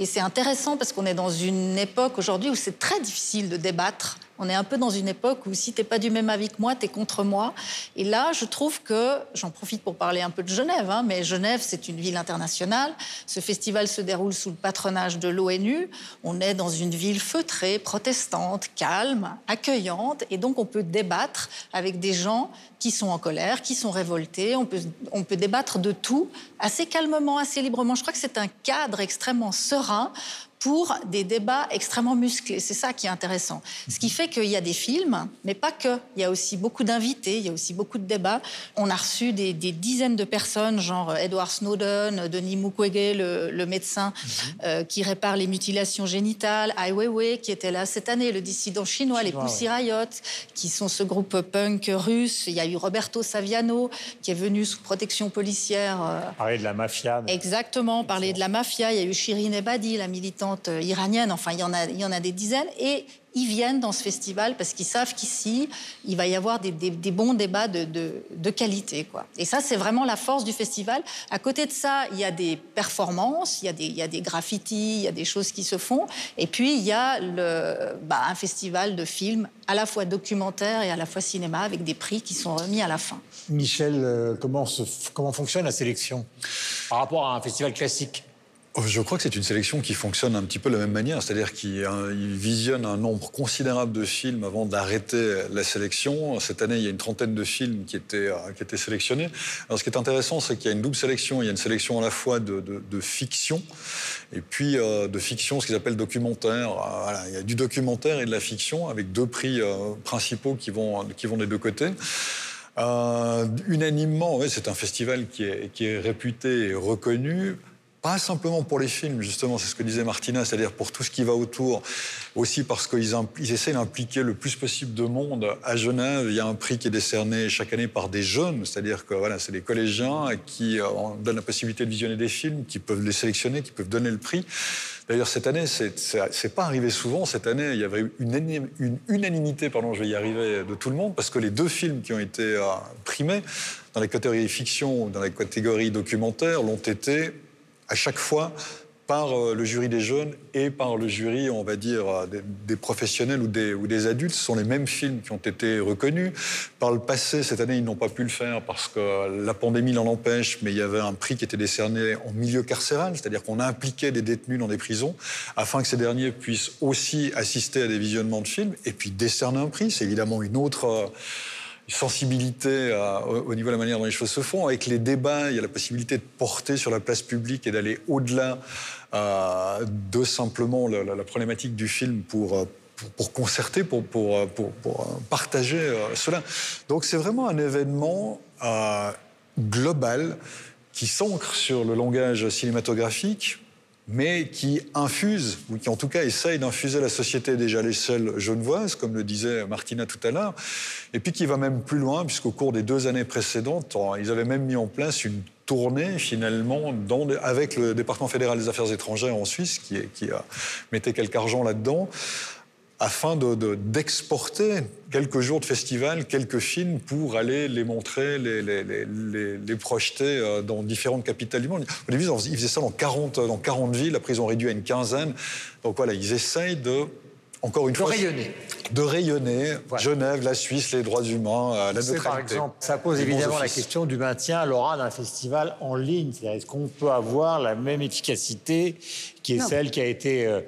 Et c'est intéressant parce qu'on est dans une époque aujourd'hui où c'est très difficile de débattre. On est un peu dans une époque où si t'es pas du même avis que moi, t'es contre moi. Et là, je trouve que, j'en profite pour parler un peu de Genève, hein, mais Genève, c'est une ville internationale. Ce festival se déroule sous le patronage de l'ONU. On est dans une ville feutrée, protestante, calme, accueillante, et donc on peut débattre avec des gens qui sont en colère, qui sont révoltés. On peut, on peut débattre de tout assez calmement, assez librement. Je crois que c'est un cadre extrêmement serein pour des débats extrêmement musclés. C'est ça qui est intéressant. Ce qui fait qu'il y a des films, mais pas que. Il y a aussi beaucoup d'invités, il y a aussi beaucoup de débats. On a reçu des, des dizaines de personnes, genre Edward Snowden, Denis Mukwege, le, le médecin euh, qui répare les mutilations génitales, Ai Weiwei, qui était là cette année, le dissident chinois, les Pussy Riot, qui sont ce groupe punk russe. Il y a eu Roberto Saviano, qui est venu sous protection policière. euh, Parler de la mafia. mais- Exactement, parler de la mafia. Il y a eu Shirin Ebadi, la militante composantes euh, iraniennes, enfin, il y, en a, il y en a des dizaines, et ils viennent dans ce festival parce qu'ils savent qu'ici, il va y avoir des, bons débats de, qualité. Quoi. Et ça, c'est vraiment la force du festival. À côté de ça, il y a des performances, il y a des, il y a des graffitis, il y a des choses qui se font. Et puis, il y a le, bah, un festival de films à la fois documentaire et à la fois cinéma avec des prix qui sont remis à la fin. Michel, euh, comment, comment fonctionne la sélection? Par rapport à un festival classique je crois que c'est une sélection qui fonctionne un petit peu de la même manière, c'est-à-dire qu'il visionne un nombre considérable de films avant d'arrêter la sélection. Cette année, il y a une trentaine de films qui étaient, euh, qui étaient sélectionnés. Alors, ce qui est intéressant, c'est qu'il y a une double sélection. Il y a une sélection à la fois de, fiction et puis euh, de fiction, ce qu'ils appellent documentaire. Euh, il y a du documentaire et de la fiction avec deux prix principaux qui vont, qui vont des deux côtés. unanimement, c'est un festival qui est, qui est réputé et reconnu pas simplement pour les films, justement, c'est ce que disait Martina, c'est-à-dire pour tout ce qui va autour, aussi parce qu'ils ils essaient d'impliquer le plus possible de monde. À Genève, il y a un prix qui est décerné chaque année par des jeunes, c'est-à-dire que voilà, c'est des collégiens qui euh, donnent la possibilité de visionner des films, qui peuvent les sélectionner, qui peuvent donner le prix. D'ailleurs, cette année, c'est pas arrivé souvent. Cette année, il y avait une, une, unanimité, pardon, je vais y arriver, de tout le monde, parce que les deux films qui ont été euh, primés dans la catégorie fiction ou dans la catégorie documentaire l'ont été à chaque fois par euh, le jury des jeunes et par le jury, on va dire, euh, des, professionnels ou des, adultes. Ce sont les mêmes films qui ont été reconnus. Par le passé, cette année, ils n'ont pas pu le faire parce que la pandémie l'en empêche, mais il y avait un prix qui était décerné en milieu carcéral, c'est-à-dire qu'on a impliqué des détenus dans des prisons afin que ces derniers puissent aussi assister à des visionnements de films et puis décerner un prix. C'est évidemment une autre... Euh, sensibilité euh, au niveau de la manière dont les choses se font. Avec les débats, il y a la possibilité de porter sur la place publique et d'aller au-delà euh, de simplement la, problématique du film pour, euh, pour, concerter, pour, pour, pour partager cela. Donc c'est vraiment un événement global qui s'ancre sur le langage cinématographique, mais qui infuse, ou qui en tout cas essaye d'infuser la société déjà à l'échelle genevoise, comme le disait Martina tout à l'heure, et puis qui va même plus loin, puisqu'au cours des deux années précédentes, ils avaient même mis en place une tournée finalement avec le département fédéral des affaires étrangères en Suisse, qui, qui mettait quelque argent là-dedans, afin d'exporter de, quelques jours de festival, quelques films pour aller les montrer, les, les, les, les projeter euh, dans différentes capitales du monde. Au début, ils faisaient ça dans 40, dans 40 villes, après ils ont réduit à une quinzaine. Donc voilà, ils essayent de encore une de fois, rayonner. de rayonner. Genève, la Suisse, les droits humains, euh, la neutralité. Par exemple, ça pose évidemment la question du maintien, Laura, d'un festival en ligne. Est-ce qu'on peut avoir la même efficacité qui est celle qui a été euh,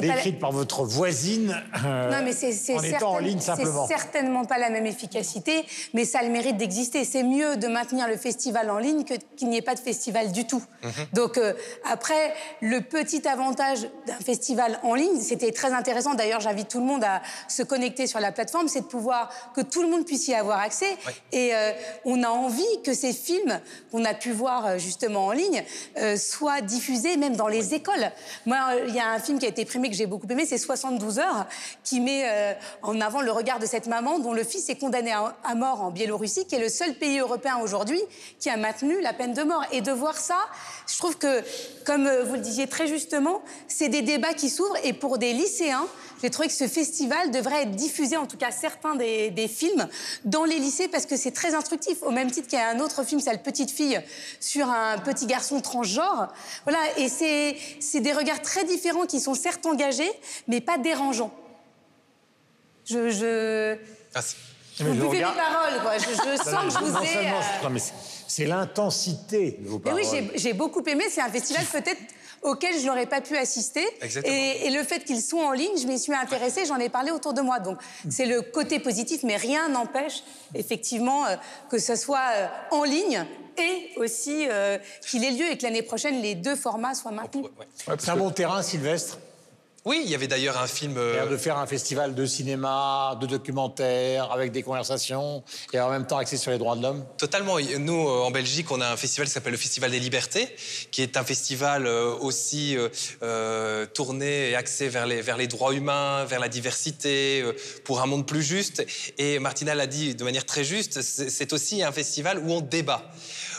décrite par votre voisine euh, non, mais c'est, en étant en ligne simplement. C'est certainement pas la même efficacité, mais ça a le mérite d'exister. C'est mieux de maintenir le festival en ligne que qu'il n'y ait pas de festival du tout. Mhm. Donc euh, après, le petit avantage d'un festival en ligne, c'était très intéressant. D'ailleurs, j'invite tout le monde à se connecter sur la plateforme, c'est de pouvoir que tout le monde puisse y avoir accès. Et euh, on a envie que ces films qu'on a pu voir justement en ligne soient diffusés même dans les écoles. Moi, il y a un film qui a été primé que j'ai beaucoup aimé, c'est 72 heures, qui met euh, en avant le regard de cette maman dont le fils est condamné à, mort en Biélorussie, qui est le seul pays européen aujourd'hui qui a maintenu la peine de mort. Et de voir ça, je trouve que, comme euh, vous le disiez très justement, c'est des débats qui s'ouvrent. Et pour des lycéens, j'ai trouvé que ce festival devrait être diffusé, en tout cas certains des, des films, dans les lycées parce que c'est très instructif. Au même titre qu'il y a un autre film, c'est La Petite Fille, sur un petit garçon transgenre. Voilà, et c'est des regards très différents qui sont certes engagés, mais pas dérangeants. Je. je... Ah, vous buvez mes paroles, quoi. Je, je sens que je vous ai. Euh, c'est l'intensité de vos paroles. Et oui, j'ai beaucoup aimé. C'est un festival peut-être auquel je n'aurais pas pu assister. Et, le fait qu'ils soient en ligne, je m'y suis intéressée, j'en ai parlé autour de moi. Donc c'est le côté positif, mais rien n'empêche effectivement euh, que ce soit euh, en ligne et aussi euh, qu'il ait lieu et que l'année prochaine, les deux formats soient maintenus. c'est un bon terrain, Sylvestre oui, il y avait d'ailleurs un film. Euh, de faire un festival de cinéma, de documentaire, avec des conversations, et en même temps axé sur les droits de l'homme Totalement. Nous, euh, en Belgique, on a un festival qui s'appelle le Festival des Libertés, qui est un festival euh, aussi tourné et axé vers les, vers les droits humains, vers la diversité, pour un monde plus juste. Et Martina l'a dit de manière très juste, c'est aussi un festival où on débat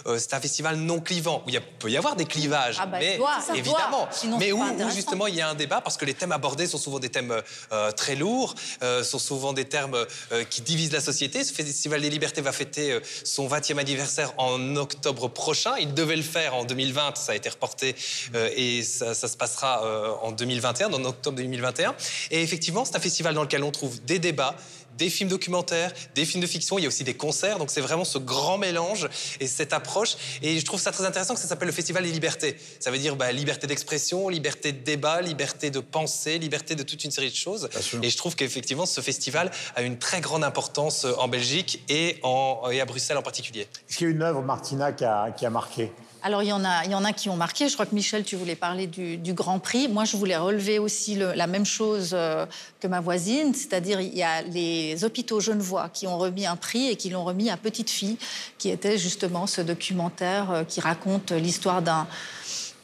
euh, c'est un festival non clivant, où il y a- peut y avoir des clivages, Ah bah, mais doit, doit. évidemment, mais où, justement il y a un débat parce que les thèmes abordés sont souvent des thèmes euh, très lourds, euh, sont souvent des termes euh, qui divisent la société. Ce Festival des Libertés va fêter euh, son 20e anniversaire en octobre prochain. Il devait le faire en 2020, ça a été reporté euh, et ça, ça se passera euh, en 2021, en octobre 2021. Et effectivement, c'est un festival dans lequel on trouve des débats, des films documentaires, des films de fiction, il y a aussi des concerts, donc c'est vraiment ce grand mélange et cette approche. Et je trouve ça très intéressant que ça s'appelle le Festival des libertés. Ça veut dire bah, liberté d'expression, liberté de débat, liberté de pensée, liberté de toute une série de choses. Et je trouve qu'effectivement, ce festival a une très grande importance euh, en Belgique et, en, et à Bruxelles en particulier. Est-ce qu'il y a une œuvre, Martina, qui a, qui a marqué? Alors, il y, en a, il y en a qui ont marqué. Je crois que Michel, tu voulais parler du, du Grand Prix. Moi, je voulais relever aussi le- la même chose euh, que ma voisine, c'est-à-dire il y a les hôpitaux genevois qui ont remis un prix et qui l'ont remis à Petite Fille, qui était justement ce documentaire euh, qui raconte l'histoire d'un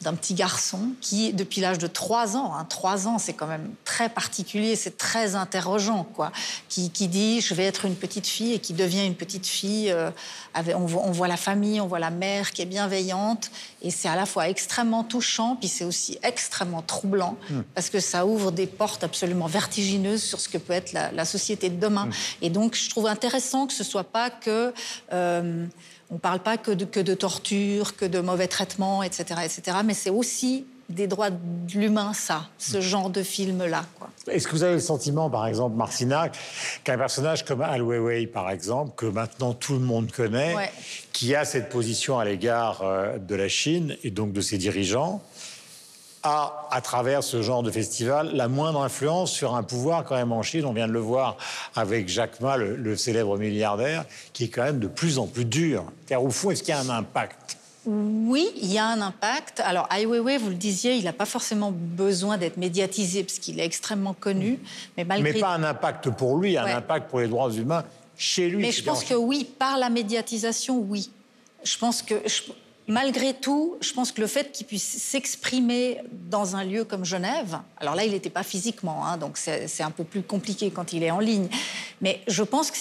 d'un petit garçon qui, depuis l'âge de 3 ans, hein, 3 ans, c'est quand même très particulier, c'est très interrogeant, quoi, qui, qui dit je vais être une petite fille et qui devient une petite fille. euh, avec- on, voit, on voit la famille, on voit la mère qui est bienveillante, et c'est à la fois extrêmement touchant, puis c'est aussi extrêmement troublant, parce que ça ouvre des portes absolument vertigineuses sur ce que peut être la, la société de demain. Et donc, je trouve intéressant que ce soit pas que euh, on ne parle pas que de, que de torture, que de mauvais traitements, etc., etc. Mais c'est aussi des droits de l'humain, ça, ce genre de film-là. Est-ce que vous avez le sentiment, par exemple, Martina, qu'un personnage comme Al Weiwei, par exemple, que maintenant tout le monde connaît, Ouais. qui a cette position à l'égard euh, de la Chine et donc de ses dirigeants, a, à travers ce genre de festival, la moindre influence sur un pouvoir quand même en Chine. On vient de le voir avec Jack Ma, le, le célèbre milliardaire, qui est quand même de plus en plus dur. Car au fond, est-ce qu'il y a un impact? Oui, il y a un impact. Alors, Ai Weiwei, vous le disiez, il n'a pas forcément besoin d'être médiatisé parce qu'il est extrêmement connu. Mais malgré Mais pas un impact pour lui, un Ouais. impact pour les droits humains chez lui. Mais je pense en que oui, par la médiatisation, oui. Je pense que, je- malgré tout, je pense que le fait qu'il puisse s'exprimer dans un lieu comme Genève, alors là, il n'était pas physiquement, hein, donc c'est un peu plus compliqué quand il est en ligne, mais je pense que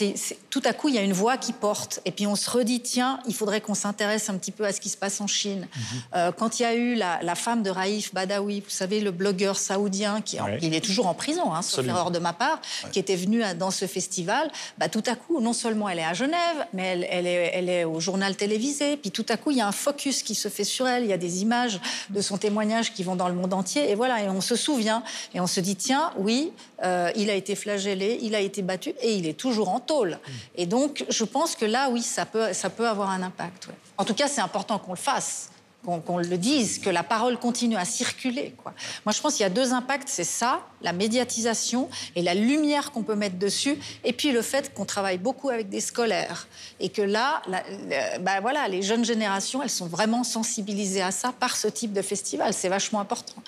tout à coup, il y a une voix qui porte, et puis on se redit, tiens, il faudrait qu'on s'intéresse un petit peu à ce qui se passe en Chine. Euh, quand il y a eu la, la femme de Raif Badawi, vous savez, le blogueur saoudien, qui Ouais. il est toujours en prison, hein, sauf erreur de ma part, qui était venue à- dans ce festival, bah, tout à coup, non seulement elle est à Genève, mais elle, elle est, elle est au journal télévisé, puis tout à coup, il y a un focus qui se fait sur elle, il y a des images de son témoignage qui vont dans le monde entier, et voilà, et on se souvient, et on se dit, tiens, oui, euh, il a été flagellé, il a été battu, et il est toujours en tôle. Et donc, je pense que là, oui, ça peut, ça peut avoir un impact. ouais. En tout cas, c'est important qu'on le fasse qu'on le dise, que la parole continue à circuler. Quoi. Moi, je pense qu'il y a deux impacts, c'est ça, la médiatisation et la lumière qu'on peut mettre dessus, et puis le fait qu'on travaille beaucoup avec des scolaires, et que là, la- la- bah voilà, les jeunes générations, elles sont vraiment sensibilisées à ça par ce type de festival. C'est vachement important.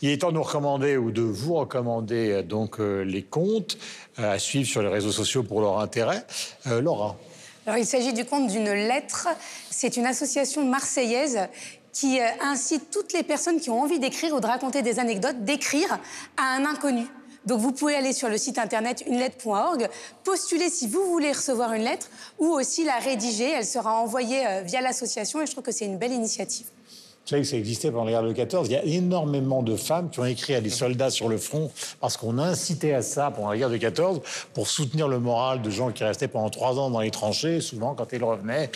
Il est temps de nous recommander ou de vous recommander euh, donc euh, les comptes euh, à suivre sur les réseaux sociaux pour leur intérêt. Euh, Laura. Alors, il s'agit du compte d'une lettre. C'est une association marseillaise qui euh, incite toutes les personnes qui ont envie d'écrire ou de raconter des anecdotes d'écrire à un inconnu. Donc vous pouvez aller sur le site internet unelettre.org, postuler si vous voulez recevoir une lettre ou aussi la rédiger. Elle sera envoyée euh, via l'association et je trouve que c'est une belle initiative. Vous savez que ça existait pendant la guerre de 14. Il y a énormément de femmes qui ont écrit à des soldats sur le front parce qu'on incitait à ça pendant la guerre de 14 pour soutenir le moral de gens qui restaient pendant trois ans dans les tranchées. Souvent, quand ils revenaient,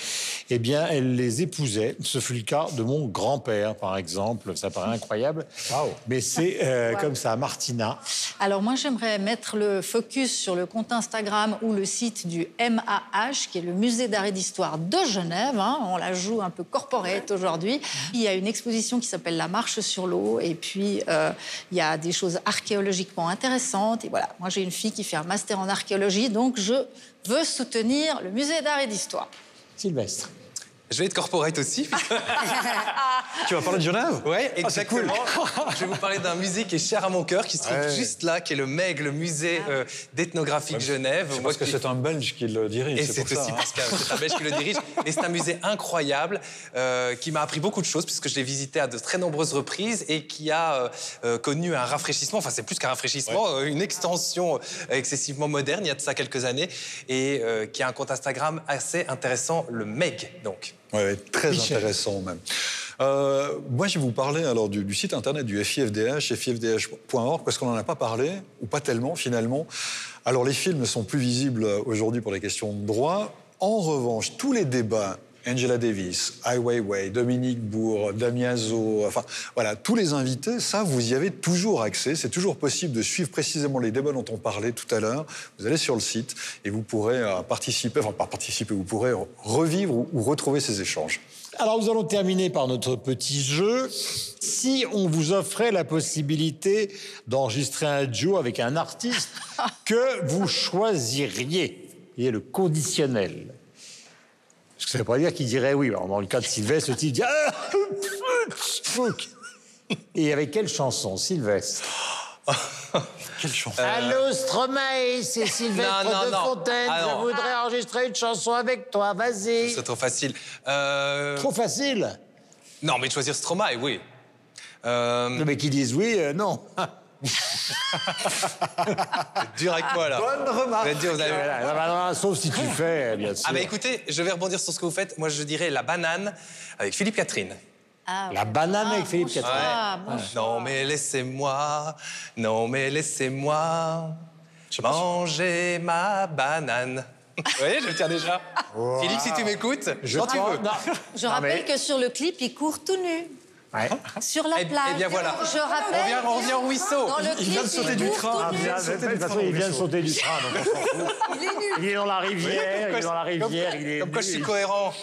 eh bien, elles les épousaient. Ce fut le cas de mon grand-père, par exemple. Ça paraît incroyable. Mais c'est euh, Wow. comme ça. Martina. Alors moi, j'aimerais mettre le focus sur le compte Instagram ou le site du MAH, qui est le Musée d'art et d'histoire de Genève. hein. On la joue un peu corporate aujourd'hui. Il y a une exposition qui s'appelle La marche sur l'eau, et puis euh, il y a des choses archéologiquement intéressantes. Et voilà, moi j'ai une fille qui fait un master en archéologie, donc je veux soutenir le Musée d'art et d'histoire. Sylvestre. Je vais être corporate aussi. Tu vas parler de Genève Oui, Ah, c'est cool. exactement. je vais vous parler d'un musée qui est cher à mon cœur, qui se trouve Ouais. juste là, qui est le MEG, le musée euh, d'ethnographie de Genève. C'est parce que qui- c'est un Belge qui le dirige. Et c'est ça, aussi hein. parce que c'est un Belge qui le dirige. Et c'est un musée incroyable euh, qui m'a appris beaucoup de choses puisque je l'ai visité à de très nombreuses reprises et qui a euh, euh, connu un rafraîchissement. Enfin, c'est plus qu'un rafraîchissement, euh, une extension euh, excessivement moderne il y a de ça quelques années et euh, qui a un compte Instagram assez intéressant, le MEG. Donc. Ouais, très intéressant même. Euh, moi, je vais vous parler alors du, du site internet du FIFDH, fifdh.org, parce qu'on n'en a pas parlé, ou pas tellement finalement. Alors, les films ne sont plus visibles aujourd'hui pour les questions de droit. En revanche, tous les débats Angela Davis, Ai Weiwei, Dominique Bourg, Damiazo, enfin voilà, tous les invités, ça, vous y avez toujours accès. C'est toujours possible de suivre précisément les débats dont on parlait tout à l'heure. Vous allez sur le site et vous pourrez euh, participer, enfin pas participer, vous pourrez revivre ou, ou retrouver ces échanges. Alors nous allons terminer par notre petit jeu. Si on vous offrait la possibilité d'enregistrer un duo avec un artiste que vous choisiriez, et le conditionnel? Parce que ça ne veut pas dire qu'il dirait oui. Alors, dans le cas de Sylvestre, le type dit Ah Et avec quelle chanson, Sylvestre Quelle chanson Allô Stromae, c'est Sylvestre Non, non, de non. Fontaine. Ah, Je voudrais enregistrer une chanson avec toi. Vas-y. C'est trop facile. Euh, Trop facile. Non, mais de choisir Stromae, oui. Euh, Non, mais qui disent oui, euh, non. dur avec moi, là. Bonne remarque. Vous vous non, non, non, sauf si tu fais, bien sûr. Ah, bah écoutez, je vais rebondir sur ce que vous faites. Moi, je dirais la banane avec Philippe Catherine. Ah, La banane avec Philippe Catherine. Ah, bon choix. Non, mais laissez-moi, non, mais laissez-moi manger ma banane. Vous voyez, je le tiens déjà. Philippe, si tu m'écoutes, Je quand tu veux. non. Je Non, rappelle mais- que sur le clip, il court tout nu. Ouais. Sur la Eh- plage. eh bien, voilà. Je rappelle. On vient- on revient au ruisseau. Il vient de sauter du train. tout Ah, nu. bien. De toute façon, il vient de sauter du train, donc on s'en fout. Il est dans la rivière, il est dans la rivière, il est Comme quoi je suis cohérent.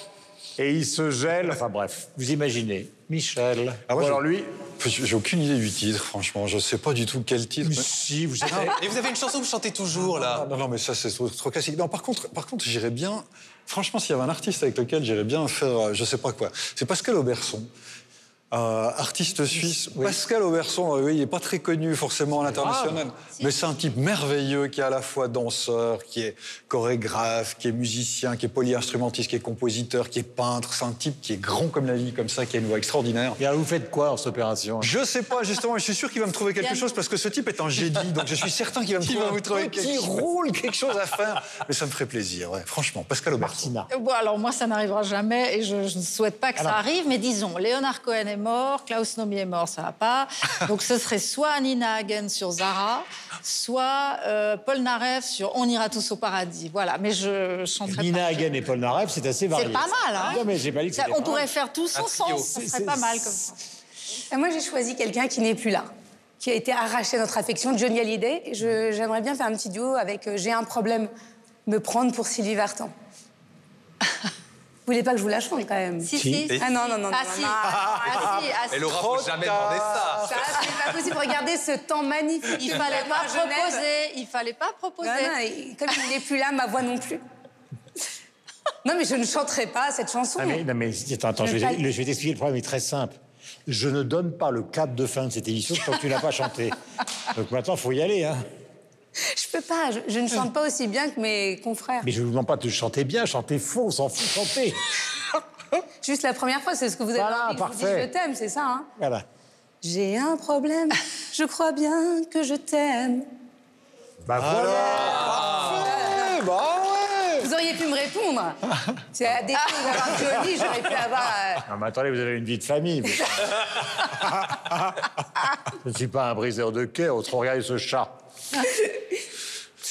et il se gèle. Enfin bref, vous imaginez. Michel. Ah, moi, Ou je- alors lui. J'ai aucune idée du titre, franchement. Je ne sais pas du tout quel titre. mais- Si, vous savez. Et vous avez une chanson que vous chantez toujours, là. non, non, mais ça, c'est trop, trop classique. Non, par contre, par contre j'irais bien. Franchement, s'il y avait un artiste avec lequel j'irais bien faire, euh, je sais pas quoi, c'est Pascal Auberson. Euh, artiste suisse. Pascal Auberson, euh, oui, il n'est pas très connu forcément à l'international, mais c'est un type merveilleux qui est à la fois danseur, qui est chorégraphe, qui est musicien, qui est polyinstrumentiste, qui est compositeur, qui est peintre. C'est un type qui est grand comme la vie, comme ça, qui a une voix extraordinaire. Et alors, vous faites quoi en cette opération? Je sais pas, justement, je suis sûr qu'il va me trouver quelque chose parce que ce type est un génie, donc je suis certain qu'il va me trouver va vous un trouver petit quelque chose? rôle, quelque chose à faire. Mais ça me ferait plaisir, ouais, franchement. Pascal Auberson. Martina. Bon, alors moi, ça n'arrivera jamais et je, je ne souhaite pas que ça arrive, mais disons, Léonard Cohen est mort, Klaus Nomi est mort, ça va pas. Donc ce serait soit Nina Hagen sur Zara, soit euh, Paul Narev sur On ira tous au paradis. Voilà, mais je chanterai Nina pas. Hagen et Paul Narev, c'est assez varié. C'est pas mal, hein Non, mais j'ai pas dit que Ça, c'était On pas pourrait mal. faire tous Un ensemble, trio. ça serait pas mal comme ça. Et moi, j'ai choisi quelqu'un qui n'est plus là, qui a été arraché à notre affection, Johnny Hallyday. J'aimerais bien faire un petit duo avec euh, J'ai un problème, me prendre pour Sylvie Vartan. Vous voulez pas que je vous la chante quand même? Si, Si. si. Ah non, non, non, non. Ah non, si, non. ah si, ah si. Et Laura, faut jamais demander ça. Ça, c'est pas possible. Regardez ce temps magnifique. Il fallait pas proposer, il fallait pas proposer. Non, comme il n'est plus là, ma voix non plus. Non, mais je ne chanterai pas cette chanson. Ah, mais, non, mais attends, attends, je vais, pas- je vais t'expliquer. Le problème est très simple. Je ne donne pas le cap de fin de cette émission tant que tu n'as pas chanté. Donc maintenant, il faut y aller. Hein. Je peux pas. Je, je ne chante pas aussi bien que mes confrères. Mais je ne vous demande pas de chanter bien, chanter faux, on s'en fout, chanter. Juste la première fois, c'est ce que vous avez Voilà, envie que je vous dise parfait. je t'aime, c'est ça, hein Voilà. J'ai un problème, je crois bien que je t'aime. Bah voilà. Eh, bah ouais Vous auriez pu me répondre. C'est à défaut d'avoir Johnny, j'aurais pu avoir. euh, Non, mais attendez, vous avez une vie de famille. vous. je ne suis pas un briseur de cœur, autrement regardez ce chat.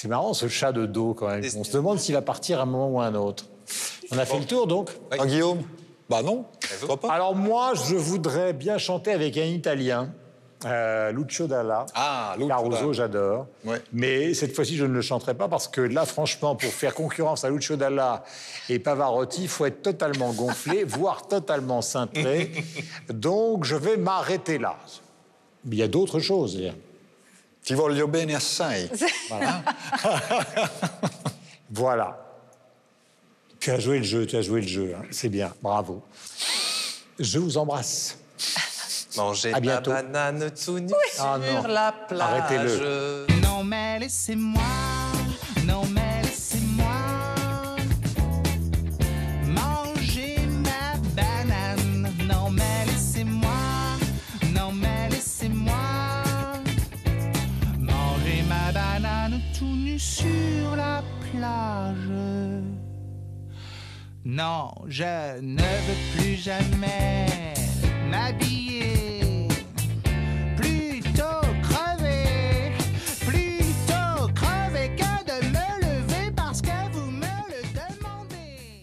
C'est marrant ce chat de dos quand même. On se demande s'il va partir à un moment ou à un autre. On a fait le tour donc Ah, Guillaume? Bah non, pas? Alors moi, je voudrais bien chanter avec un Italien, euh, Lucio Dalla. Ah, Lucio Caruso, j'adore. Ouais. Mais cette fois-ci, je ne le chanterai pas parce que là, franchement, pour faire concurrence à Lucio Dalla et Pavarotti, il faut être totalement gonflé, voire totalement cintré. Donc, je vais m'arrêter là. Il y a d'autres choses. Ti voglio bene assai. Voilà. Tu as joué le jeu, tu as joué le jeu. hein. C'est bien, bravo. Je vous embrasse. Manger À bientôt. banane tout nu Ah, sur non. la plage. Arrêtez-le. Non mais laissez-moi, sur la plage. Non, je ne veux plus jamais m'habiller